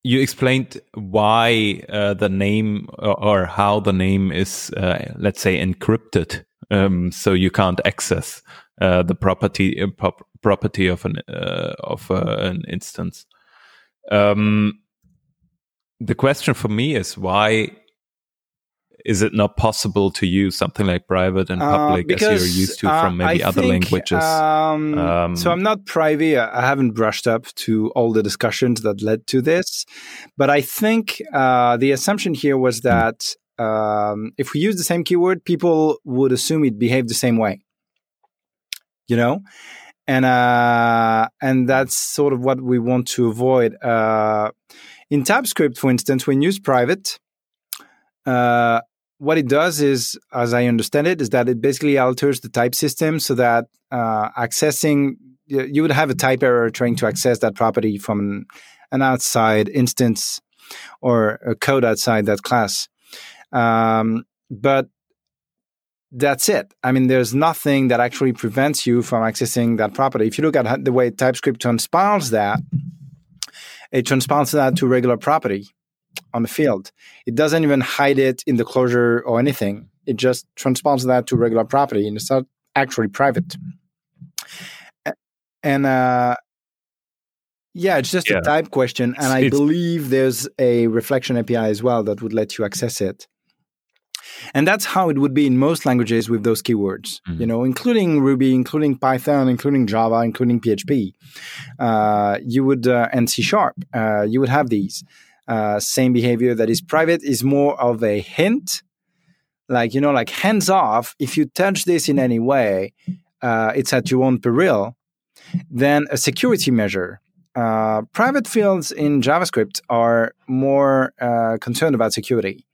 you explained why uh, the name or, or, how the name is, uh, let's say, encrypted, um, so you can't access uh, the property uh, property of an uh, of uh, an instance. Um, the question for me is why is it not possible to use something like private and uh, public uh, because, as you're used to from maybe uh, other think, languages? Um, um, so I'm not private. I haven't brushed up to all the discussions that led to this, but I think uh, the assumption here was hmm. that um, if we use the same keyword, people would assume it behaved the same way. you know, and uh, and that's sort of what we want to avoid. Uh, in TypeScript, for instance, when you use private, uh, what it does is, as I understand it, is that it basically alters the type system so that uh, accessing you would have a type error trying to access that property from an outside instance or a code outside that class. Um, but that's it. I mean, there's nothing that actually prevents you from accessing that property. If you look at the way TypeScript transpiles that, it transpiles that to regular property on the field. It doesn't even hide it in the closure or anything. It just transpiles that to regular property, and it's not actually private. And uh, yeah, it's just yeah. a type question, and I believe there's a reflection API as well that would let you access it. And that's how it would be in most languages with those keywords, mm-hmm. you know, including Ruby, including Python, including Java, including PHP. Uh, you would, uh, and C Sharp, uh, you would have these. Uh, same behavior that is private is more of a hint, like, you know, like hands off. If you touch this in any way, uh, it's at your own peril. Then a security measure. Uh, private fields in JavaScript are more concerned about security.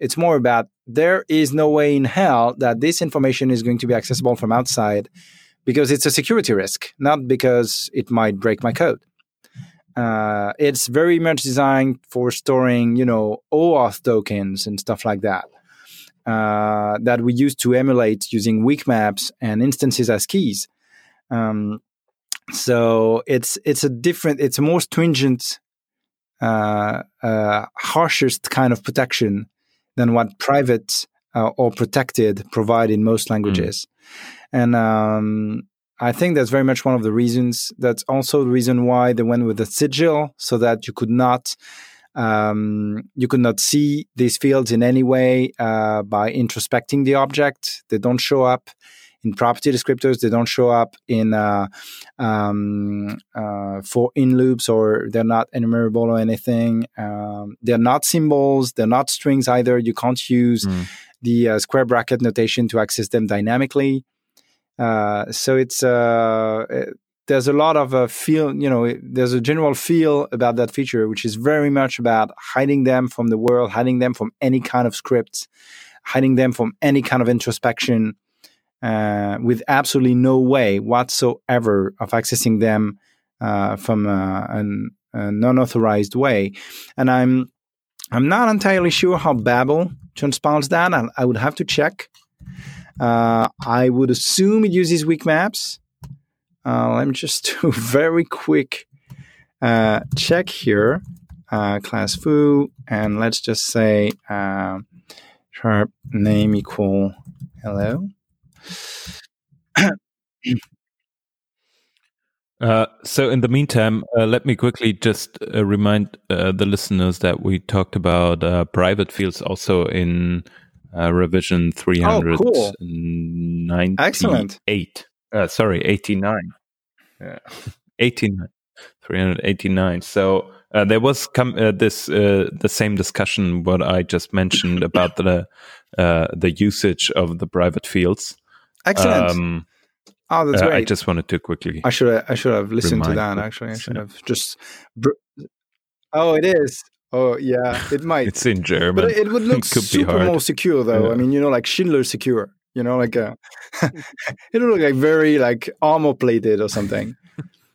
It's more about there is no way in hell that this information is going to be accessible from outside because it's a security risk, not because it might break my code. Uh, it's very much designed for storing, you know, OAuth tokens and stuff like that. Uh, that we use to emulate using weak maps and instances as keys. Um, so it's it's a different, it's a more stringent, uh, uh harshest kind of protection than what private uh, or protected provide in most languages. Mm. And um, I think that's very much one of the reasons. That's also the reason why they went with the sigil, so that you could not um, you could not see these fields in any way uh, by introspecting the object. They don't show up in property descriptors. They don't show up in uh, um, uh, for in loops, or they're not enumerable or anything. Um, they're not symbols. They're not strings either. You can't use mm. the uh, square bracket notation to access them dynamically. Uh, so it's uh, there's a lot of a feel, you know, there's a general feel about that feature, which is very much about hiding them from the world, hiding them from any kind of scripts, hiding them from any kind of introspection, uh, with absolutely no way whatsoever of accessing them uh, from uh, an, a non-authorized way. And I'm I'm not entirely sure how Babel transpiles that. I, I would have to check. Uh, I would assume it uses weak maps. Uh, let me just do a very quick uh, check here. class foo, and let's just say sharp name equal hello. Uh, so, in the meantime, uh, let me quickly just uh, remind uh, the listeners that we talked about uh, private fields also in uh, revision 398. Oh, cool. Excellent. sorry, 89. Yeah. 89. 389. So, uh, there was com- this the same discussion what I just mentioned about the the usage of the private fields. Excellent. Um, oh, that's uh, great. I just wanted to quickly. I should have, I should have listened to that. Actually, I should have just. Br- oh, it is. Oh yeah, it might. it's in German, but it would look it super more secure, though. Yeah. I mean, you know, like Schindler secure. You know, like uh, a, it would look like very like armor plated or something.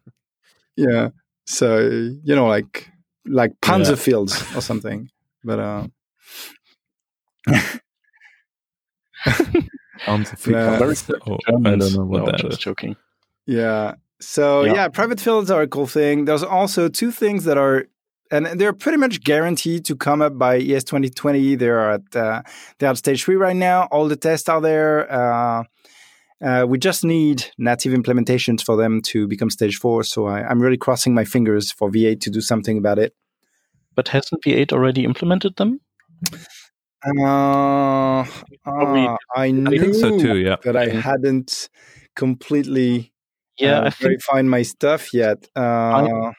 yeah. So you know, like like Panzer yeah. fields or something. But uh, Sounds no, oh, I don't know what no, that just is. joking. Yeah. So yeah. yeah, private fields are a cool thing. There's also two things that are and they're pretty much guaranteed to come up by ES 2020. They're at uh, they're at stage three right now. All the tests are there. Uh, uh, we just need native implementations for them to become stage four. So I, am really crossing my fingers for V8 to do something about it. But hasn't V8 already implemented them? Uh, uh, I knew so too, yeah. that I hadn't completely yeah, uh, verified my stuff yet. Uh,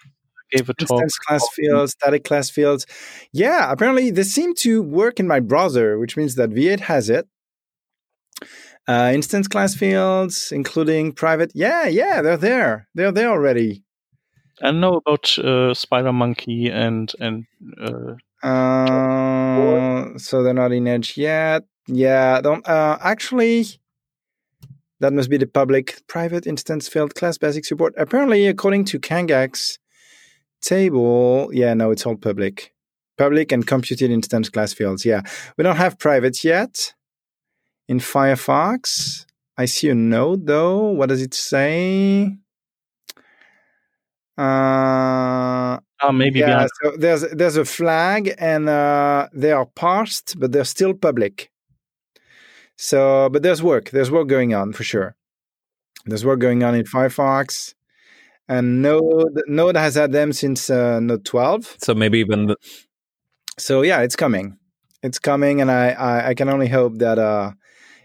gave a talk. class fields, static class fields. Yeah, apparently they seem to work in my browser, which means that V8 has it. Uh, instance class fields, including private. Yeah, yeah, they're there. They're there already. I know about uh, SpiderMonkey and and. Uh, uh, so they're not in Edge yet. Yeah, don't uh, actually. That must be the public private instance field class basic support. Apparently, according to Kangax's table, yeah, no, it's all public. Public and computed instance class fields. Yeah, we don't have private yet in Firefox. I see a node though. What does it say? Uh, oh, maybe yeah. So there's there's a flag, and uh, they are parsed, but they're still public. So, but there's work. There's work going on for sure. There's work going on in Firefox, and Node Node has had them since uh, Node 12. So maybe even. The- so yeah, it's coming. It's coming, and I I, I can only hope that uh,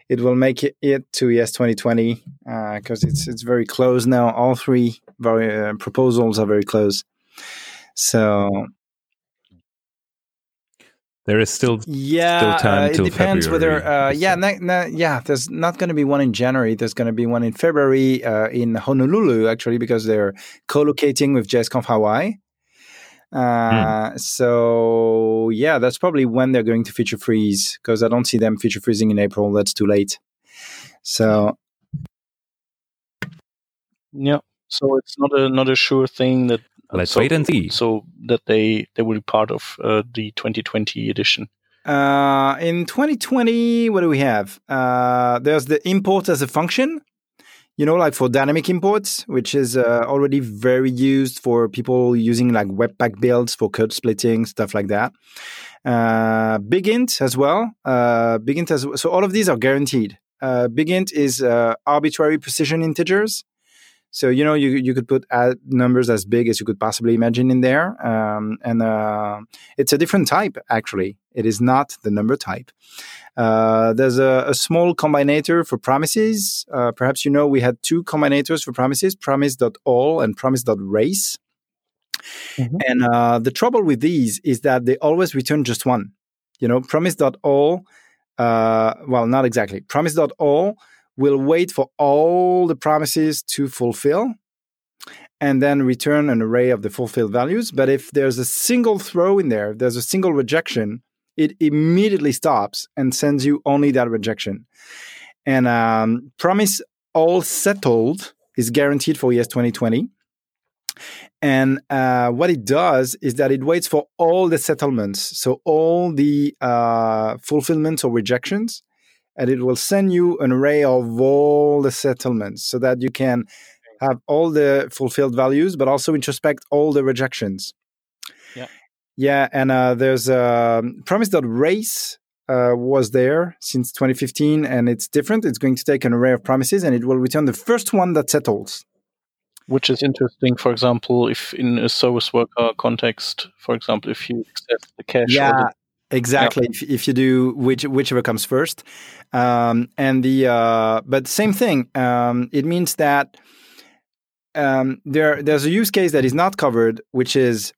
it will make it, it to ES 2020 because uh, it's it's very close now. All three very, uh, proposals are very close. So there is still yeah. Still time uh, it depends February, whether uh, yeah na- na- yeah. There's not going to be one in January. There's going to be one in February uh, in Honolulu actually because they're co-locating with JSConf Hawaii. Uh, mm. So yeah, that's probably when they're going to feature freeze because I don't see them feature freezing in April. That's too late. So yeah, so it's not a not a sure thing that Let's so, wait and see. So that they they will be part of uh, the 2020 edition. Uh, in 2020, what do we have? Uh, there's the import as a function. You know, like for dynamic imports, which is uh, already very used for people using like Webpack builds for code splitting, stuff like that. Uh, BigInt as well. Uh, BigInt as so all of these are guaranteed. Uh, BigInt is uh, arbitrary precision integers. So you know you you could put numbers as big as you could possibly imagine in there, um, and uh, it's a different type actually. It is not the number type. Uh, there's a, a, small combinator for promises. Uh, perhaps you know we had two combinators for promises: promise.all and promise.race. Mm-hmm. And uh, the trouble with these is that they always return just one. You know, promise.all. Uh, well, not exactly. Promise.all will wait for all the promises to fulfill and then return an array of the fulfilled values. But if there's a single throw in there, if there's a single rejection, it immediately stops and sends you only that rejection. And um, promise all settled is guaranteed for ES 2020. And uh, what it does is that it waits for all the settlements, so all the uh, fulfillments or rejections, and it will send you an array of all the settlements so that you can have all the fulfilled values, but also introspect all the rejections. Yeah. Yeah. And uh, there's uh, promise.race uh, was there since 2015, and it's different. It's going to take an array of promises and it will return the first one that settles. Which is interesting, for example, if in a service worker context, for example, if you accept the cache yeah. the Exactly. If, if, you do which whichever comes first, um, and the uh, but same thing. Um, it means that um, there there's a use case that is not covered, which is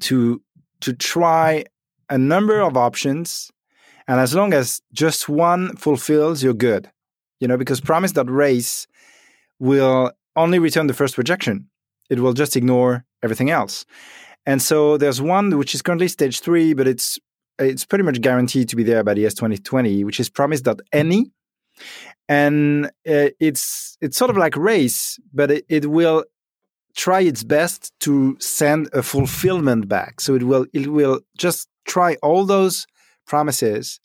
to to try a number of options, and as long as just one fulfills, you're good. You know, because promise.race will only return the first rejection. It will just ignore everything else. And so there's one which is currently stage three, but it's it's pretty much guaranteed to be there by the ES2020, which is promise.any. And uh, it's it's sort of like race, but it, it will try its best to send a fulfillment back. So it will it will just try all those promises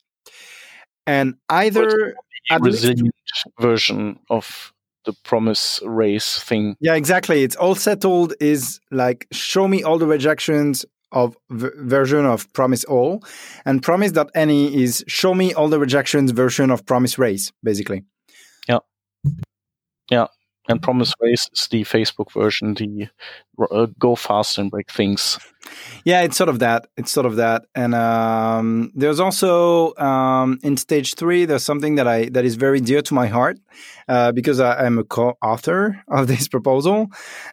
and either resilient version of the promise race thing. Yeah, exactly. It's all settled is like show me all the rejections of version of promise all and promise.any is show me all the rejections version of promise race basically. Yeah. Yeah and promise race is the facebook version the uh, go fast and break things. Yeah it's sort of that it's sort of that and um, there's also um, in stage three there's something that i that is very dear to my heart uh, because I, am a co-author of this proposal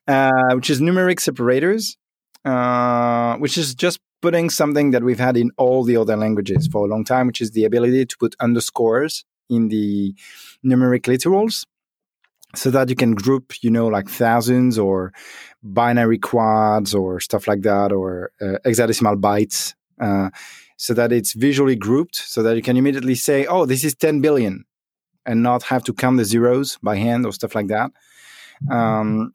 uh, which is numeric separators uh, which is just putting something that we've had in all the other languages for a long time, which is the ability to put underscores in the numeric literals so that you can group, you know, like thousands or binary quads or stuff like that, or uh, hexadecimal bytes, uh, so that it's visually grouped, so that you can immediately say, "Oh, this is 10 billion," and not have to count the zeros by hand or stuff like that. Um,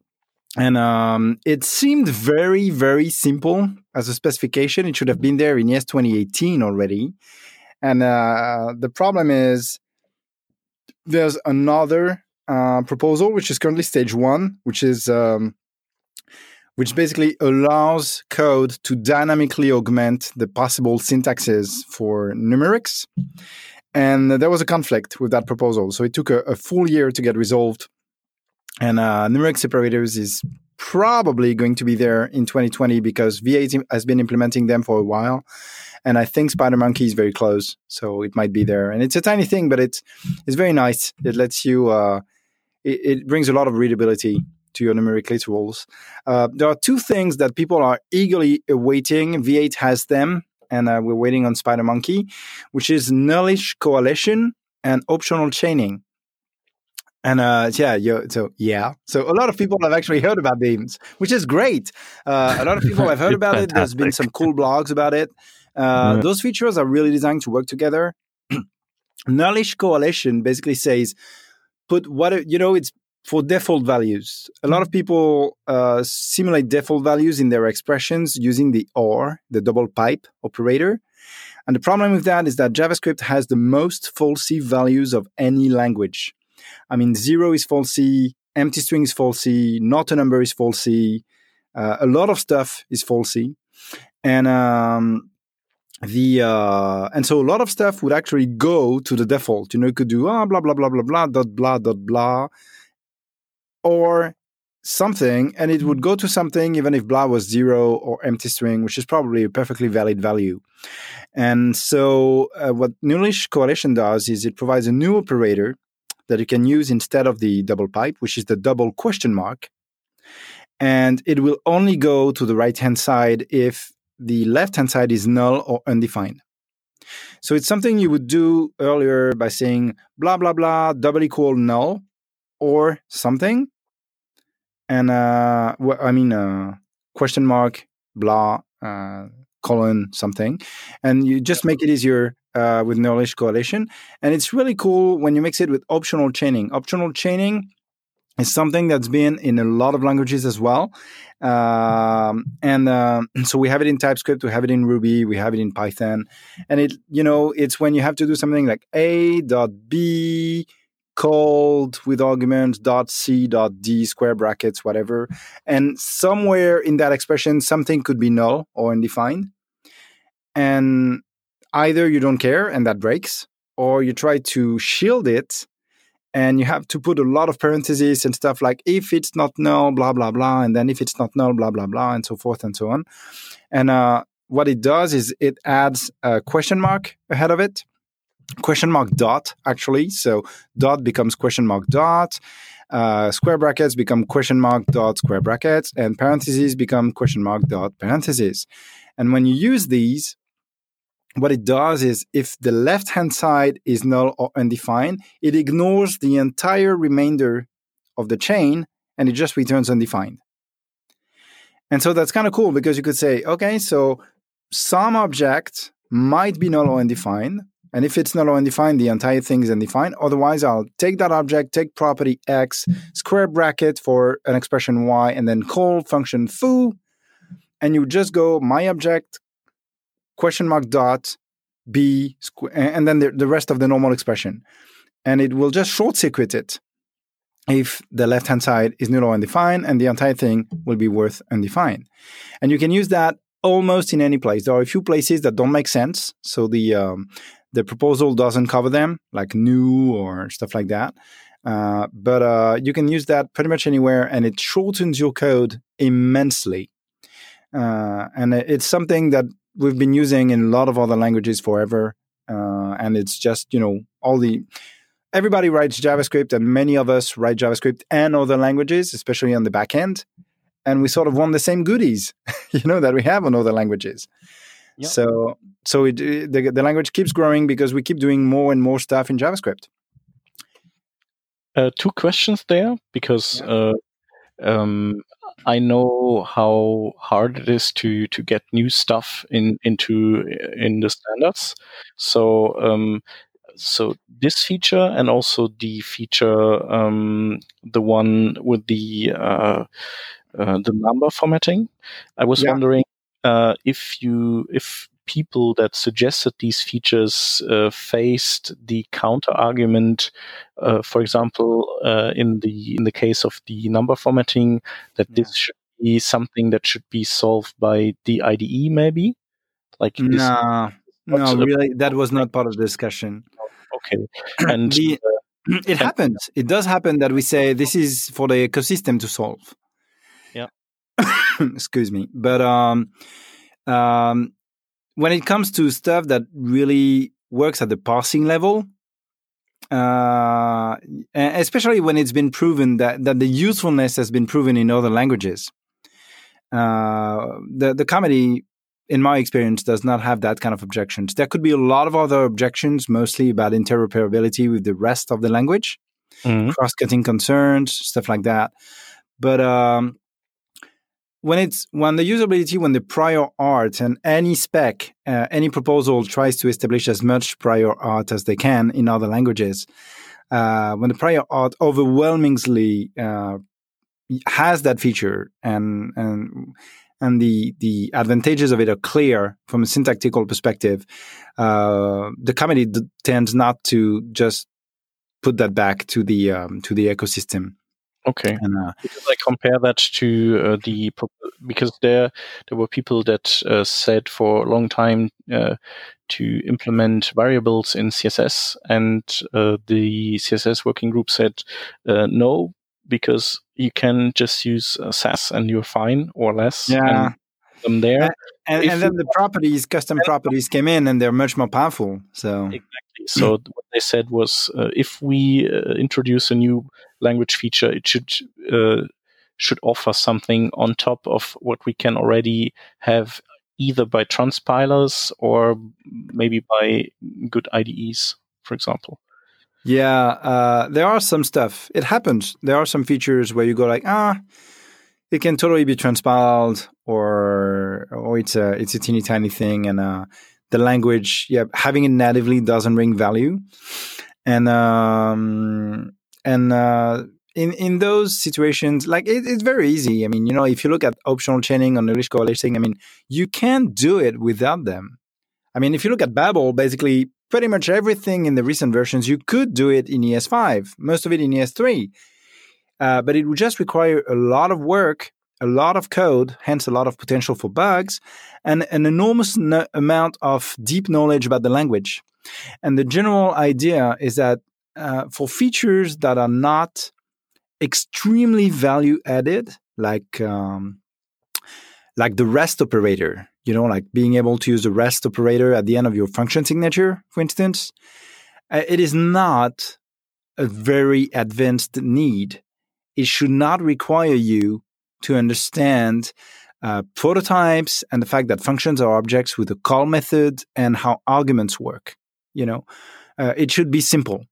and um, it seemed very, very simple as a specification. It should have been there in ES 2018 already. And uh, the problem is there's another uh, proposal, which is currently stage one, which is um, which basically allows code to dynamically augment the possible syntaxes for numerics. And there was a conflict with that proposal, so it took a, a full year to get resolved. And uh, numeric separators is probably going to be there in 2020 because V8 has been implementing them for a while. And I think SpiderMonkey is very close, so it might be there. And it's a tiny thing, but it's it's very nice. It lets you uh, it, it, brings a lot of readability to your numeric literals. Uh, there are two things that people are eagerly awaiting. V8 has them, and uh, we're waiting on SpiderMonkey, which is nullish coalescing and optional chaining. And uh, yeah, so yeah, so a lot of people have actually heard about these, which is great. Uh, a lot of people have heard about it. There's been some cool blogs about it. Uh, those features are really designed to work together. Nullish coalescing basically says put what you know it's for default values. A lot of people uh, simulate default values in their expressions using the OR, the double pipe operator. And the problem with that is that JavaScript has the most falsy values of any language. I mean, zero is falsy, empty string is falsy, not a number is falsy, uh, a lot of stuff is falsy. And um, the uh, and so a lot of stuff would actually go to the default. You know, you could do ah blah blah blah blah blah dot blah dot blah, or something, and it would go to something even if blah was zero or empty string, which is probably a perfectly valid value. And so, uh, what Nullish Coalescing does is it provides a new operator that you can use instead of the double pipe, which is the double question mark. And it will only go to the right hand side if the left hand side is null or undefined. So it's something you would do earlier by saying blah, blah, blah, double equal null or something. And uh, well, I mean, uh, question mark, blah, uh, colon, something. And you just make it easier uh, with nullish coalescing. And it's really cool when you mix it with optional chaining. Optional chaining is something that's been in a lot of languages as well. Um, and uh, so we have it in TypeScript, we have it in Ruby, we have it in Python. And it, you know, it's when you have to do something like A dot B called with arguments dot C dot D square brackets, whatever. And somewhere in that expression, something could be null or undefined. And either you don't care and that breaks, or you try to shield it and you have to put a lot of parentheses and stuff like if it's not null, blah blah blah, and then if it's not null, blah blah blah, and so forth and so on. And uh, what it does is it adds a question mark ahead of it, question mark dot actually. So dot becomes question mark dot. Uh, square brackets become question mark dot square brackets, and parentheses become question mark dot parentheses. And when you use these, what it does is if the left hand side is null or undefined, it ignores the entire remainder of the chain and it just returns undefined. And so that's kind of cool because you could say, okay, so some object might be null or undefined. And if it's null or undefined, the entire thing is undefined. Otherwise, I'll take that object, take property x, square bracket for an expression y, and then call function foo. And you just go my object question mark dot b and then the, the rest of the normal expression. And it will just short circuit it if the left hand side is null or undefined and the entire thing will be worth undefined. And you can use that almost in any place. There are a few places that don't make sense so the um, the proposal doesn't cover them like new or stuff like that. Uh, but uh, you can use that pretty much anywhere and it shortens your code immensely. Uh, and it's something that we've been using in a lot of other languages forever. Uh, and it's just, you know, all the everybody writes JavaScript and many of us write JavaScript and other languages, especially on the back end. And we sort of want the same goodies, you know, that we have on other languages. Yep. So, so it, the, the language keeps growing because we keep doing more and more stuff in JavaScript. Uh, two questions there because yeah. uh, um, I know how hard it is to to get new stuff in into in the standards. So um, so this feature and also the feature um, the one with the uh, uh, the number formatting. I was yeah. wondering uh, if you if people that suggested these features uh, faced the counter argument, uh, for example, uh, in the in the case of the number formatting, that yeah. this should be something that should be solved by the IDE, maybe. Like no, no, really, that was not part of the discussion. Okay, and the, uh, it happens. It does happen that we say this is for the ecosystem to solve. Yeah. Excuse me, but um, um, when it comes to stuff that really works at the parsing level, uh, especially when it's been proven that, that the usefulness has been proven in other languages. Uh, the the comedy, in my experience, does not have that kind of objections. There could be a lot of other objections, mostly about interoperability with the rest of the language, mm-hmm. cross-cutting concerns, stuff like that. But um, when it's when the usability when the prior art and any spec uh, any proposal tries to establish as much prior art as they can in other languages uh, when the prior art overwhelmingly uh, has that feature and and and the the advantages of it are clear from a syntactical perspective uh, the committee d- tends not to just put that back to the um, to the ecosystem Okay. And, uh, because I compare that to uh, the because there there were people that uh, said for a long time uh, to implement variables in CSS, and uh, the CSS working group said uh, no because you can just use Sass and you're fine or less. Yeah. Them there, and, and, and then the properties, custom properties, came in, and they're much more powerful. So exactly. So what they said was, if we introduce a new language feature, it should uh, should offer something on top of what we can already have either by transpilers or maybe by good IDEs, for example. Yeah, uh, there are some stuff. It happens. There are some features where you go like, ah, it can totally be transpiled, or or it's a it's a teeny tiny thing, and uh, the language, yeah, having it natively doesn't bring value, and um, and uh, in in those situations, like it, it's very easy. I mean, you know, if you look at optional chaining on nullish coalescing, I mean, you can't do it without them. I mean, if you look at Babel, basically pretty much everything in the recent versions, you could do it in ES5, most of it in ES3. Uh, but it would just require a lot of work, a lot of code, hence a lot of potential for bugs, and an enormous no- amount of deep knowledge about the language. And the general idea is that uh, for features that are not extremely value added, like um, like the REST operator, you know, like being able to use the REST operator at the end of your function signature, for instance, uh, it is not a very advanced need. It should not require you to understand uh, prototypes and the fact that functions are objects with a call method and how arguments work. You know, uh, it should be simple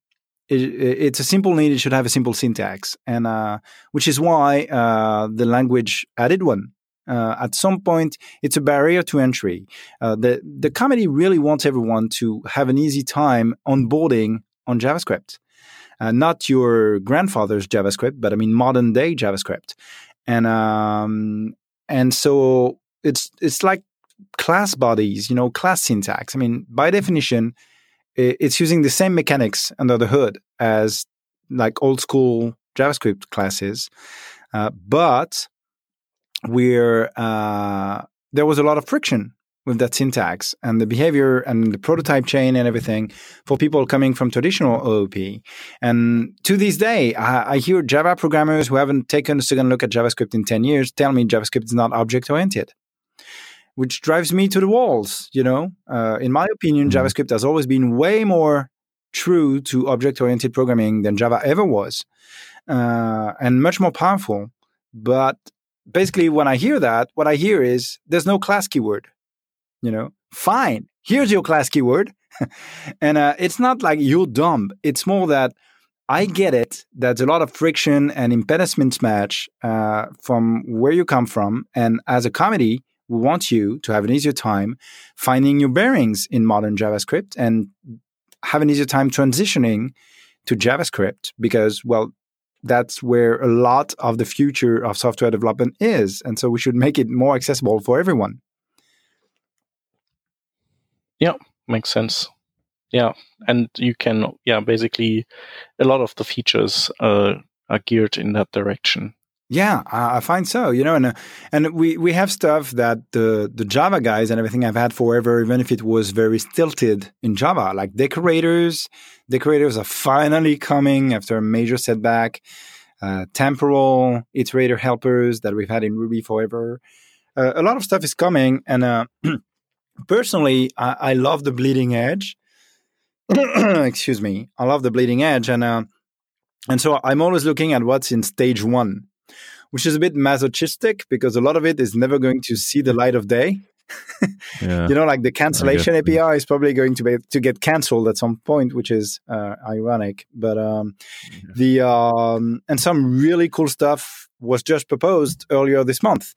it, it's a simple need. It should have a simple syntax, and uh, which is why uh, the language added one. Uh, at some point, it's a barrier to entry. Uh, the the committee really wants everyone to have an easy time onboarding on JavaScript, uh, not your grandfather's JavaScript, but I mean modern day JavaScript, and um, and so it's it's like class bodies, you know, class syntax. I mean, by definition, it's using the same mechanics under the hood as like old school JavaScript classes, uh, but we're uh, there was a lot of friction with that syntax and the behavior and the prototype chain and everything for people coming from traditional OOP. And to this day, I, I, hear Java programmers who haven't taken a second look at JavaScript in 10 years tell me JavaScript is not object oriented which drives me to the walls. You know, uh, in my opinion, mm-hmm. JavaScript has always been way more true to object-oriented programming than Java ever was, uh, and much more powerful. But basically, when I hear that, what I hear is there's no class keyword. You know, fine. Here's your class keyword, and uh, it's not like you're dumb. It's more that I get it. There's a lot of friction and impediments match uh, from where you come from. And as a committee, we want you to have an easier time finding your bearings in modern JavaScript and have an easier time transitioning to JavaScript because, well, that's where a lot of the future of software development is. And so we should make it more accessible for everyone. Yeah, makes sense. Yeah, and you can, yeah, basically a lot of the features uh, are geared in that direction. Yeah, I find so. You know, and uh, and we we have stuff that the the Java guys and everything I've had forever, even if it was very stilted in Java, like decorators. Decorators are finally coming after a major setback. Uh, temporal iterator helpers that we've had in Ruby forever. Uh, a lot of stuff is coming, and uh, personally, I, I, love the bleeding edge. Excuse me, I love the bleeding edge, and uh, and so I'm always looking at what's in stage one which is a bit masochistic because a lot of it is never going to see the light of day. yeah. You know, like the cancellation API is probably going to be to get cancelled at some point, which is uh, ironic. But um, yeah. the um, and some really cool stuff was just proposed earlier this month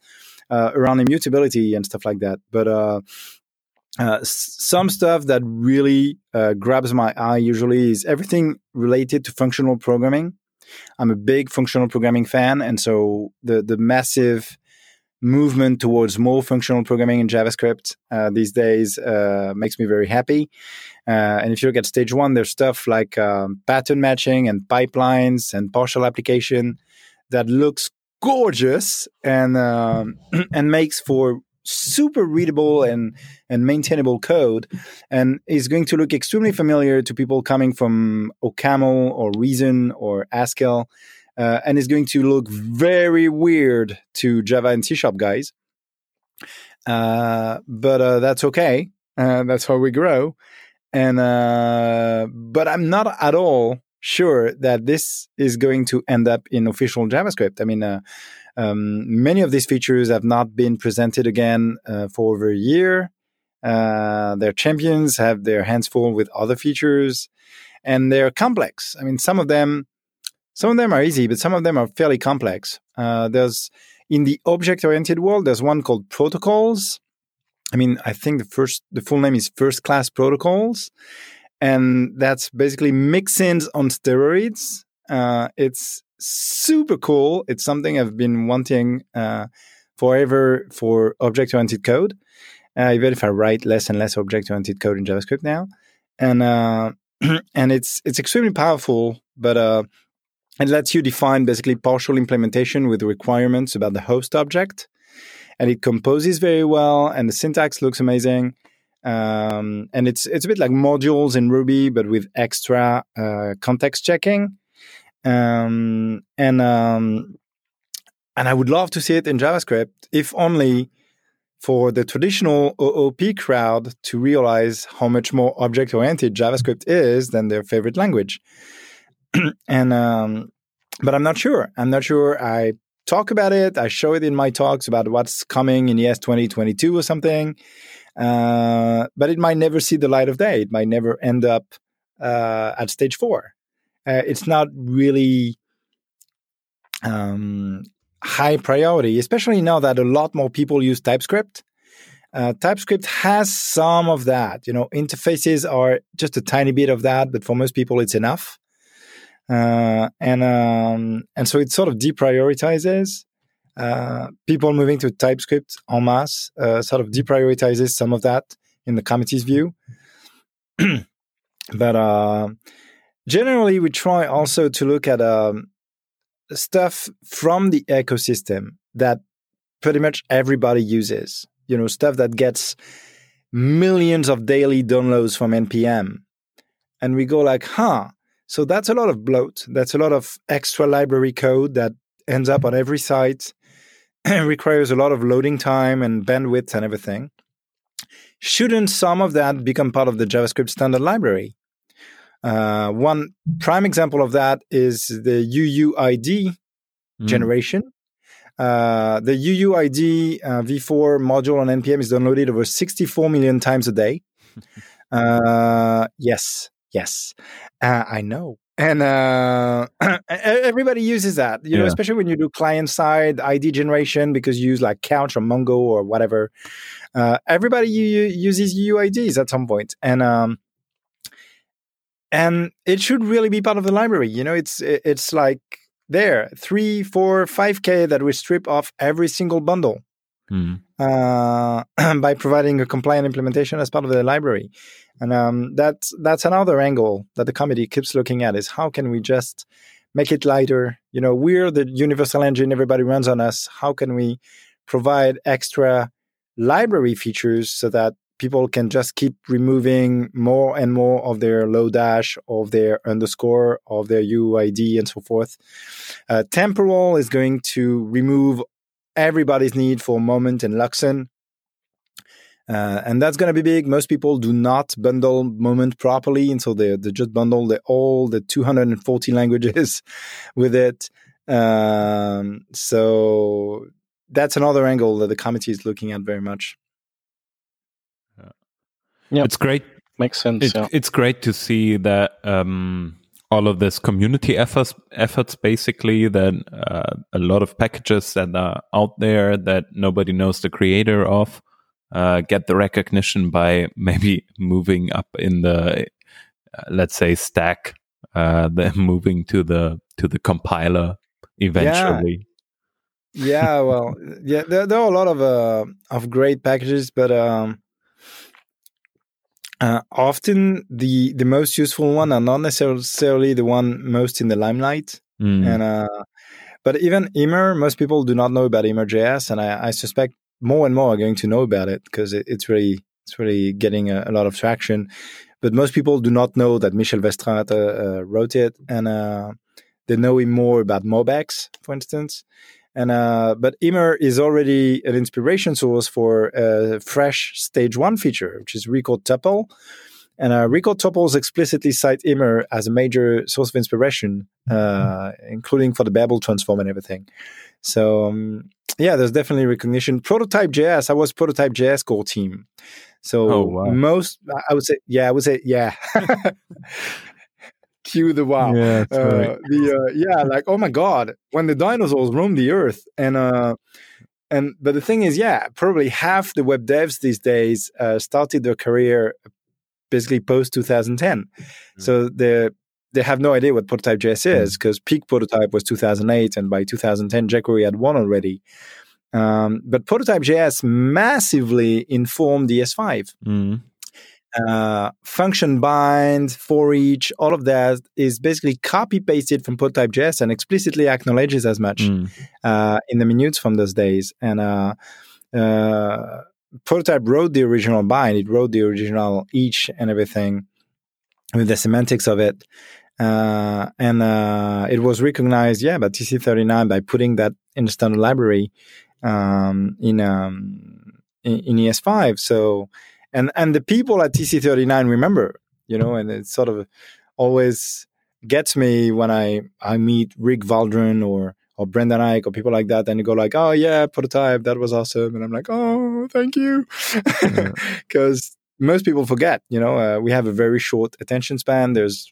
uh, around immutability and stuff like that. But uh, uh, some stuff that really uh, grabs my eye usually is everything related to functional programming. I'm a big functional programming fan, and so the the massive movement towards more functional programming in JavaScript uh, these days uh, makes me very happy. Uh, and if you look at stage one, there's stuff like um, pattern matching and pipelines and partial application that looks gorgeous and um, and makes for super readable and and maintainable code and is going to look extremely familiar to people coming from OCaml or Reason or Haskell uh, and is going to look very weird to Java and C Sharp guys. Uh, but uh, that's okay. Uh, that's how we grow. And uh, but I'm not at all sure that this is going to end up in official JavaScript. I mean, uh, um, many of these features have not been presented again uh, for over a year. Uh, their champions have their hands full with other features, and they're complex. I mean, some of them, some of them are easy, but some of them are fairly complex. Uh, there's in the object-oriented world, there's one called protocols. I mean, I think the first, the full name is first class protocols, and that's basically mixins on steroids. Uh, it's super cool. It's something I've been wanting uh, forever for object oriented code. Uh, even if I write less and less object oriented code in JavaScript now, and uh, and it's it's extremely powerful, but uh, it lets you define basically partial implementation with requirements about the host object, and it composes very well, and the syntax looks amazing. Um, and it's it's a bit like modules in Ruby, but with extra uh, context checking um, and um, and I would love to see it in JavaScript, if only for the traditional OOP crowd to realize how much more object oriented JavaScript is than their favorite language. and um, but I'm not sure. I'm not sure. I talk about it. I show it in my talks about what's coming in ES 2022 or something. Uh, but it might never see the light of day. It might never end up uh, at stage four uh, it's not really um, high priority, especially now that a lot more people use TypeScript. Uh, TypeScript has some of that. You know, interfaces are just a tiny bit of that, but for most people, it's enough. Uh, and um, and so it sort of deprioritizes uh, people moving to TypeScript en masse. Uh, sort of deprioritizes some of that in the committee's view. but uh, generally we try also to look at um, stuff from the ecosystem that pretty much everybody uses. You know stuff that gets millions of daily downloads from npm and we go like huh so that's a lot of bloat. That's a lot of extra library code that ends up on every site. Requires a lot of loading time and bandwidth and everything. Shouldn't some of that become part of the javascript standard library uh, one prime example of that is the UUID mm. generation. Uh, the UUID uh, v4 module on npm is downloaded over 64 million times a day. Uh, yes, yes, uh, I know. and uh, everybody uses that, you know, especially when you do client side ID generation because you use like Couch or Mongo or whatever. Uh, everybody uses UUIDs at some point, and um, and it should really be part of the library. You know, it's it's like there three, four, five k that we strip off every single bundle. Mm. Uh, by providing a compliant implementation as part of the library. And um, that's that's another angle that the committee keeps looking at is how can we just make it lighter? You know, we're the universal engine everybody runs on us. How can we provide extra library features so that people can just keep removing more and more of their Lodash, of their underscore, of their UID, and so forth. Uh, temporal is going to remove everybody's need for moment and Luxon. Uh, and that's going to be big. Most people do not bundle Moment properly, and so they, they just bundle the, all the 240 languages with it. Um, so that's another angle that the committee is looking at very much. Yeah, it's great. Makes sense. It, yeah. It's great to see that um, all of this community efforts, efforts basically that uh, a lot of packages that are out there that nobody knows the creator of uh, get the recognition by maybe moving up in the uh, let's say stack uh, then moving to the to the compiler eventually yeah, yeah well yeah there, there, are a lot of uh, of great packages but um, uh, often the the most useful one are not necessarily the one most in the limelight mm. and uh, but even Immer, most people do not know about Immer.js, and I, I, suspect more and more are going to know about it because it, it's really it's really getting a, a, lot of traction. But most people do not know that Michel Weststrate uh, wrote it, and uh, they know him more about MobX, for instance. And uh, but Immer is already an inspiration source for a fresh stage one feature, which is record tuple. And uh, record tuples explicitly cite Immer as a major source of inspiration, uh, including for the Babel transform and everything. So um, yeah, there's definitely recognition. Prototype JS, I was Prototype JS core team. So oh, wow. most, I would say, yeah, I would say, yeah. cue the wow. Yeah, uh, right. the uh, yeah, like oh my god, when the dinosaurs roamed the earth, and uh, and but the thing is, yeah, probably half the web devs these days uh, started their career basically post 2010, mm-hmm. so they they have no idea what prototype JS is because mm-hmm. peak prototype was 2008, and by 2010 jQuery had won already. Um, but prototype JS massively informed ES5. Mm uh, function bind, for each, all of that is basically copy pasted from prototype.js and explicitly acknowledges as much mm. uh, in the minutes from those days. And uh, uh, prototype wrote the original bind, it wrote the original each and everything with the semantics of it. Uh, and uh, it was recognized, yeah, by TC39 by putting that in the standard library um, in, um, in, in ES5. So and and the people at TC39 remember, you know, and it sort of always gets me when I I meet Rick Waldron or or Brendan Eich or people like that, and you go like, oh yeah, prototype, that was awesome, and I'm like, oh, thank you, because yeah. most people forget, you know, uh, we have a very short attention span. There's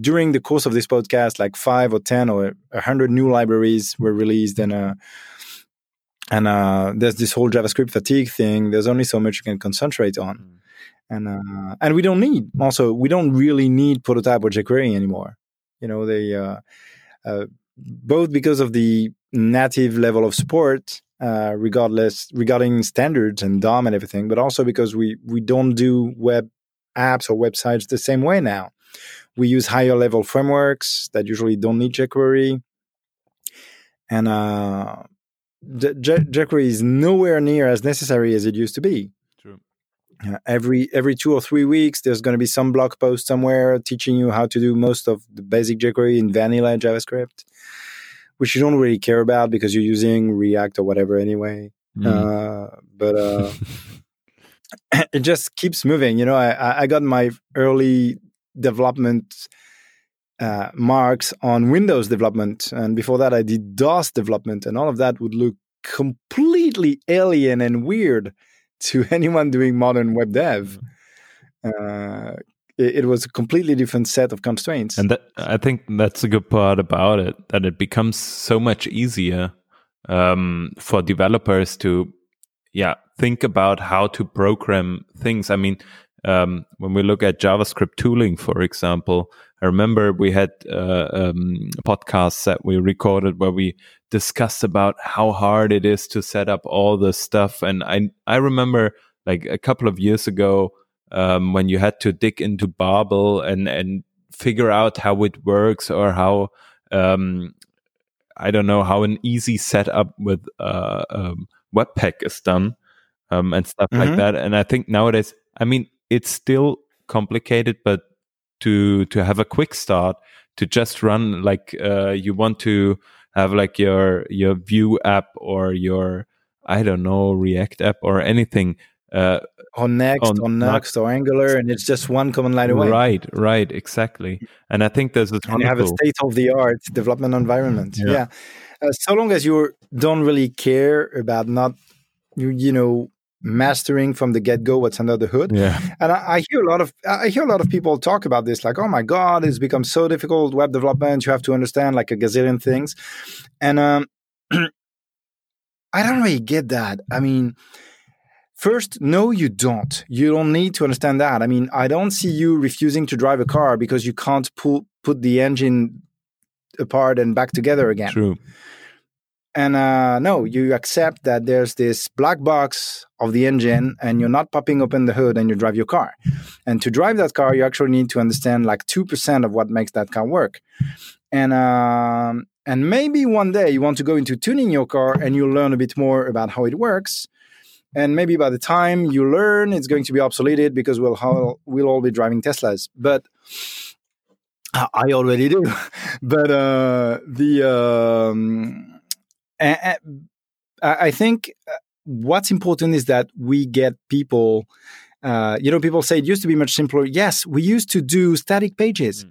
during the course of this podcast, like five or ten or a hundred new libraries were released, and uh, and uh, there's this whole JavaScript fatigue thing. There's only so much you can concentrate on, mm. and uh, and we don't need also we don't really need prototype or jQuery anymore. You know, they uh, uh both because of the native level of support, uh, regardless regarding standards and DOM and everything, but also because we we don't do web apps or websites the same way now. We use higher level frameworks that usually don't need jQuery, and jQuery is nowhere near as necessary as it used to be. True. Uh, every every two or three weeks, there's going to be some blog post somewhere teaching you how to do most of the basic jQuery in vanilla JavaScript, which you don't really care about because you're using React or whatever anyway. Mm. Uh, but uh, it just keeps moving. You know, I, I got my early development uh, marks on Windows development. And before that, I did DOS development, and all of that would look completely alien and weird to anyone doing modern web dev. Mm-hmm. Uh, it, it was a completely different set of constraints. And that I think that's a good part about it that it becomes so much easier um, for developers to, yeah, think about how to program things. I mean, um, when we look at JavaScript tooling, for example, I remember we had uh, um, podcasts that we recorded where we discussed about how hard it is to set up all the stuff. And I I remember like a couple of years ago um, when you had to dig into Babel and and figure out how it works or how um, I don't know how an easy setup with uh, um, Webpack is done um, and stuff mm-hmm. like that. And I think nowadays, I mean, it's still complicated, but to to have a quick start to just run like uh, you want to have like your your Vue app or your I don't know React app or anything uh, on Next, on, on Next or Angular, and it's just one command line away. Right, right, exactly. And I think there's a and you have a state of the art development environment. Yeah, yeah. Uh, so long as you don't really care about not you you know mastering from the get go what's under the hood. Yeah, and I, I, hear a lot of I hear a lot of people talk about this, like, oh my god, it's become so difficult web development. You have to understand like a gazillion things, and um, I don't really get that. I mean First, no, you don't. You don't need to understand that. I mean, I don't see you refusing to drive a car because you can't pull, put the engine apart and back together again. True. And uh, no, you accept that there's this black box of the engine and you're not popping open the hood and you drive your car. And to drive that car, you actually need to understand like 2% of what makes that car work. And, um, and maybe one day you want to go into tuning your car and you'll learn a bit more about how it works and maybe by the time you learn it's going to be obsoleted because we'll all, we'll all be driving teslas but i already do but uh, the um, i think uh, what's important is that we get people uh, you know people say it used to be much simpler yes we used to do static pages mm.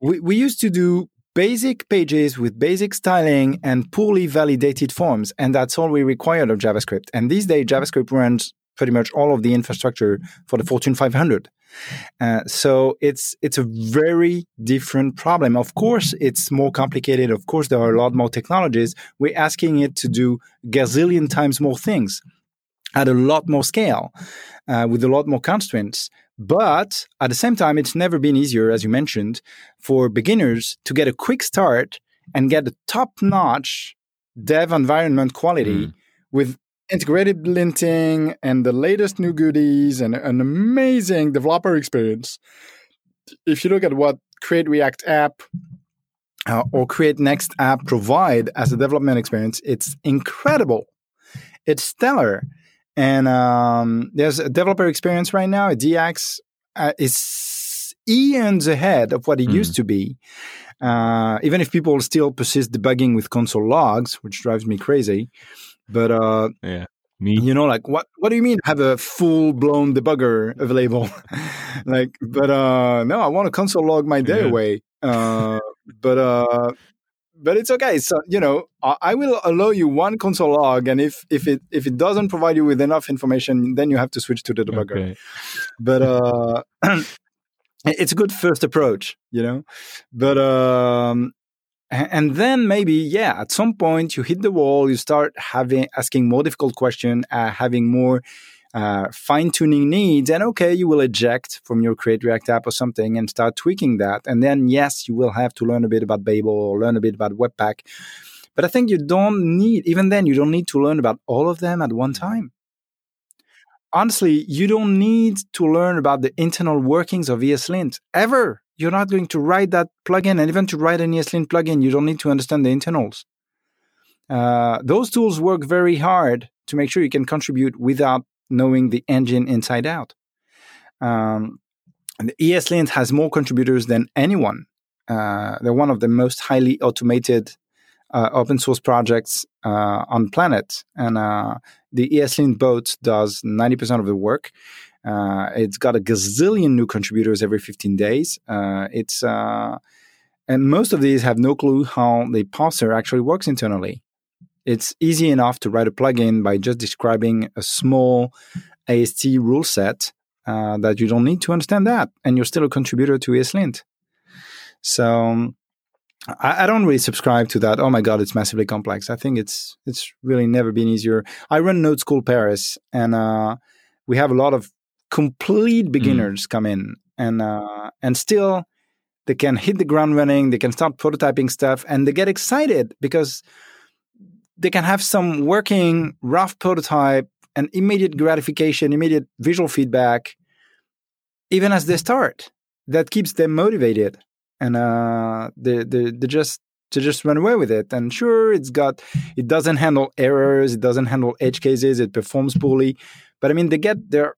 we, we used to do basic pages with basic styling and poorly validated forms. And that's all we required of JavaScript. And these days, JavaScript runs pretty much all of the infrastructure for the Fortune 500. Uh, so it's it's a very different problem. Of course, it's more complicated. Of course, there are a lot more technologies. We're asking it to do gazillion times more things at a lot more scale, uh, with a lot more constraints. But at the same time, it's never been easier, as you mentioned, for beginners to get a quick start and get a top notch dev environment quality mm. with integrated linting and the latest new goodies and an amazing developer experience. If you look at what Create React App uh, or Create Next app provide as a development experience, it's incredible. It's stellar. And um, there's a developer experience right now. DX uh, is eons ahead of what it mm. used to be. Uh, even if people still persist debugging with console logs, which drives me crazy. But uh, yeah, me. You know, like what? What do you mean have a full blown debugger available? like, but uh, no, I want to console log my day yeah. away. Uh, but uh, but it's okay. So you know, I will allow you one console log, and if if it if it doesn't provide you with enough information, then you have to switch to the debugger. Okay. But uh, it's a good first approach, you know. But um, and then maybe yeah, at some point you hit the wall, you start having asking more difficult question, uh, having more uh, fine tuning needs, and okay, you will eject from your Create React app or something and start tweaking that. And then, yes, you will have to learn a bit about Babel or learn a bit about Webpack. But I think you don't need, even then, you don't need to learn about all of them at one time. Honestly, you don't need to learn about the internal workings of ESLint ever. You're not going to write that plugin, and even to write an ESLint plugin, you don't need to understand the internals. Uh, those tools work very hard to make sure you can contribute without knowing the engine inside out. Um, and ESLint has more contributors than anyone. Uh, they're one of the most highly automated uh, open source projects uh, on planet, and uh, the ESLint boat does ninety percent of the work. Uh, it's got a gazillion new contributors every fifteen days. Uh, it's and most of these have no clue how the parser actually works internally it's easy enough to write a plugin by just describing a small AST rule set uh, that you don't need to understand that, and you're still a contributor to ESLint. So I, I, don't really subscribe to that. Oh my god, it's massively complex. I think it's it's really never been easier. I run Node School Paris, and uh, we have a lot of complete beginners mm. come in, and uh, and still they can hit the ground running. They can start prototyping stuff, and they get excited because they can have some working rough prototype and immediate gratification, immediate visual feedback, even as they start. That keeps them motivated and uh, they, they they just to just run away with it. And sure, it's got it doesn't handle errors, it doesn't handle edge cases, it performs poorly, but I mean they get their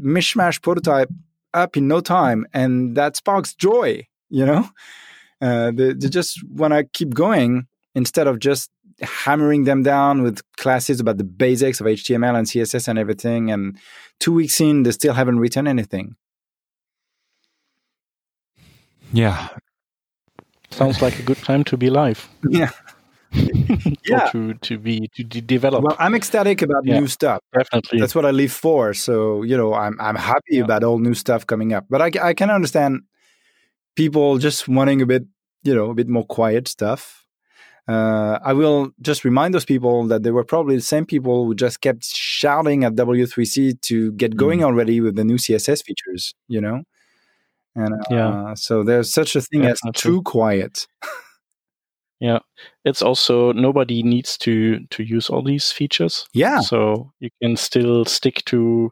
mishmash prototype up in no time, and that sparks joy. You know, uh, they, they just want to keep going instead of just hammering them down with classes about the basics of HTML and CSS and everything. And two weeks in, they still haven't written anything. Yeah. Sounds like a good time to be live. Yeah. yeah. to, to be to de- develop. Well, I'm ecstatic about yeah, new stuff. Definitely. That's what I live for. So, you know, I'm I'm happy yeah. about all new stuff coming up. But I I can understand people just wanting a bit, you know, a bit more quiet stuff. Uh, I will just remind those people that they were probably the same people who just kept shouting at W3C to get going mm. already with the new CSS features, you know? And uh, yeah. so there's such a thing yeah, as too quiet. yeah, it's also nobody needs to to use all these features. Yeah, so you can still stick to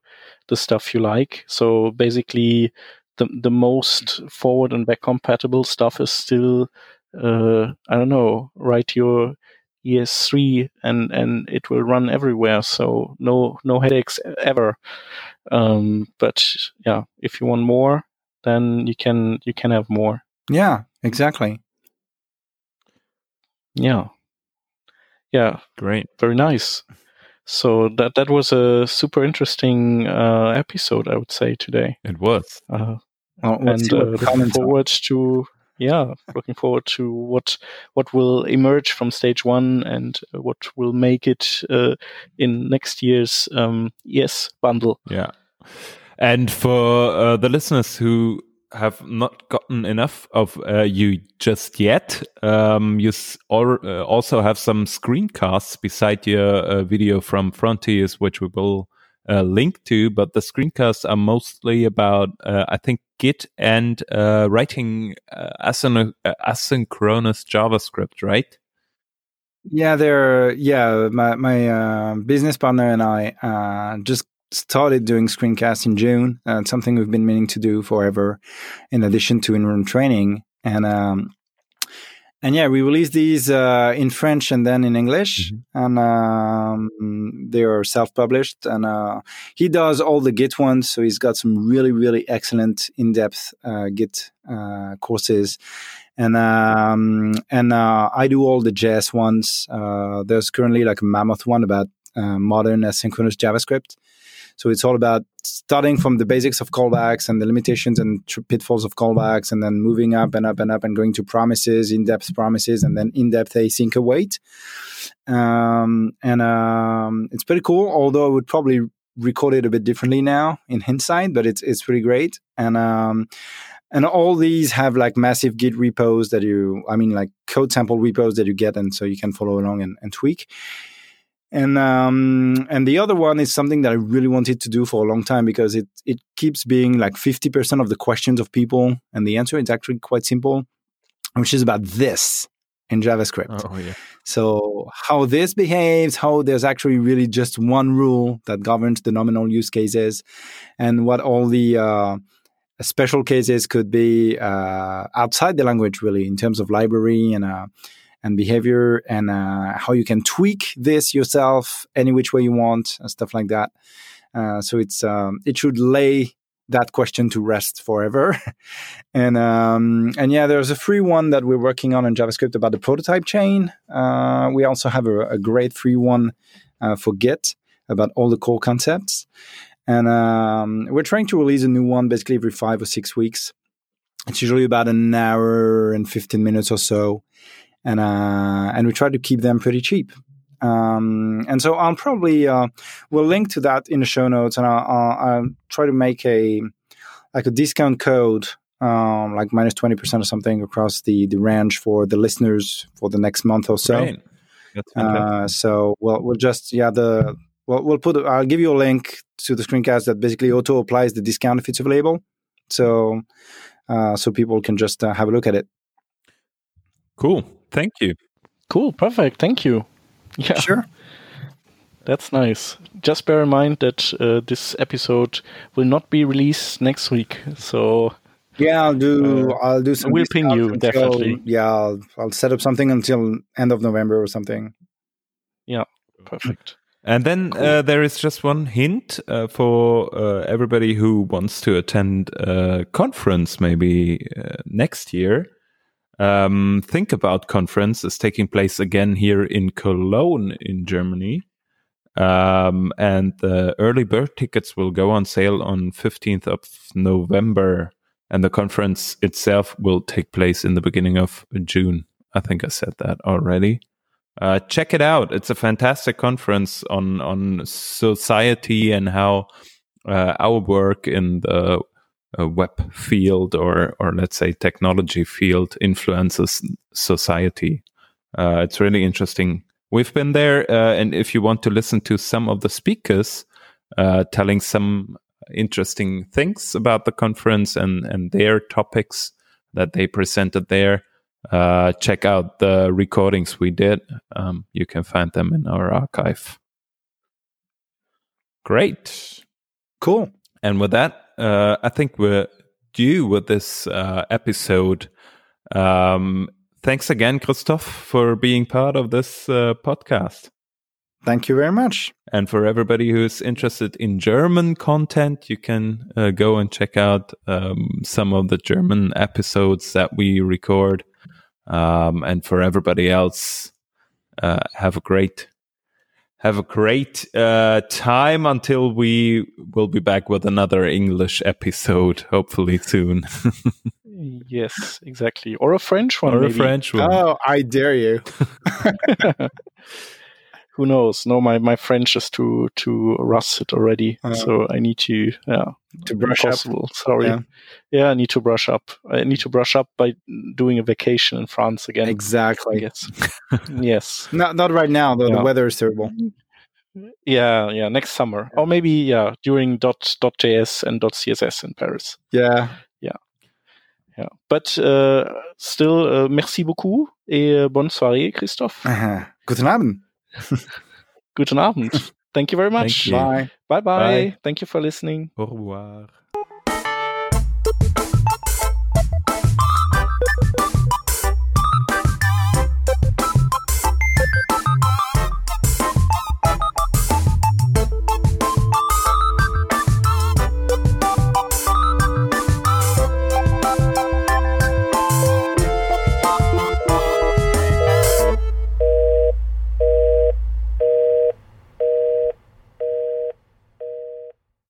the stuff you like. So basically, the the most forward and back compatible stuff is still uh, I don't know, write your ES3 and and it will run everywhere. So no no headaches ever. Um, but yeah, if you want more, then you can you can have more. Yeah, exactly. Yeah. Yeah. Great. Very nice. So that that was a super interesting uh, episode, I would say today. It was. Uh, well, and uh, looking forward to yeah, looking forward to what what will emerge from stage one and what will make it uh, in next year's um, ES bundle. Yeah. And for uh, the listeners who have not gotten enough of uh, you just yet, um, you uh, also have some screencasts beside your uh, video from Fronteers, which we will uh, link to. But the screencasts are mostly about, uh, I think, Git and writing asynch- asynchronous JavaScript, right? Yeah, they're yeah. My my business partner and I just started doing screencasts in June. Uh, something we've been meaning to do forever, in addition to in-room training. And um, and yeah, we release these uh, in French and then in English, mm-hmm. and um, they are self-published. And uh, he does all the Git ones, so he's got some really, really excellent in-depth uh, Git uh, courses. And um, and uh, I do all the JS ones. Uh, there's currently like a mammoth one about modern asynchronous JavaScript. So it's all about starting from the basics of callbacks and the limitations and tr- pitfalls of callbacks, and then moving up and up and up and going to promises, in-depth promises, and then in-depth async await. Um, and um, it's pretty cool. Although I would probably record it a bit differently now in hindsight, but it's it's pretty great. And um, and all these have like massive Git repos that you, I mean, like code sample repos that you get, and so you can follow along and, and tweak. And um, and the other one is something that I really wanted to do for a long time because it it keeps being like fifty percent of the questions of people, and the answer is actually quite simple, which is about this in JavaScript. Oh, yeah. So how this behaves, how there's actually really just one rule that governs the nominal use cases, and what all the uh, special cases could be uh, outside the language, really, in terms of library and uh, and behavior and uh, how you can tweak this yourself any which way you want and stuff like that. Uh, so it's um, it should lay that question to rest forever. and um, and yeah, there's a free one that we're working on in JavaScript about the prototype chain. Uh, we also have a, a great free one uh, for Git about all the core concepts. And um, we're trying to release a new one basically every five or six weeks. It's usually about an hour and 15 minutes or so and uh, and we try to keep them pretty cheap. Um, and so I'll probably uh, we'll link to that in the show notes, and I'll, I'll, I'll try to make a like a discount code, um, like minus twenty percent or something across the the range for the listeners for the next month or so. Uh, so we'll we'll just yeah the we'll, we'll put I'll give you a link to the screencast that basically auto applies the discount if it's available. So uh, so people can just uh, have a look at it. cool. Thank you. Cool, perfect. Thank you. Yeah, Sure. that's nice. Just bear in mind that uh, this episode will not be released next week. So Yeah, I'll do. I'll do some. we'll ping you, until- definitely. Yeah, I'll, I'll set up something until end of November or something. Yeah, perfect. And then uh, there is just one hint uh, for uh, everybody who wants to attend a conference maybe uh, next year. Um, Think About Conference is taking place again here in Cologne in Germany. Um, and the early bird tickets will go on sale on 15th of November. And the conference itself will take place in the beginning of June. I think I said that already. Uh, check it out. It's a fantastic conference on on society and how uh, our work in the uh, web field or or let's say technology field influences society. Uh, it's really interesting. We've been there, uh, and if you want to listen to some of the speakers uh, telling some interesting things about the conference and and their topics that they presented there, uh, check out the recordings we did. Um, you can find them in our archive. Great. Cool. And with that, uh, I think we're due with this uh, episode. Um, thanks again, Christoph, for being part of this uh, podcast. Thank you very much. And for everybody who's interested in German content, you can uh, go and check out um, some of the German episodes that we record. Um, and for everybody else, uh, have a great have a great uh, time until we will be back with another English episode, hopefully soon, yes, exactly. Or a French one, or a. French one. Oh, I dare you. Who knows? No, my, my French is too too rusted already, Uh, so I need to yeah To brush up. Sorry. Yeah. Yeah. I need to brush up. I need to brush up by doing a vacation in France again. Exactly. guess. yes. Not not right now though. Yeah. The weather is terrible. Yeah. Yeah. Next summer, or maybe yeah during dot dot .js and dot .css in Paris. Yeah. Yeah. Yeah. But uh, still, uh, merci beaucoup et euh, bonne soirée, Christophe. Uh-huh. Guten Abend. Guten Abend. Thank you very much. You. Bye. Bye bye. Bye. Thank you for listening. Au revoir.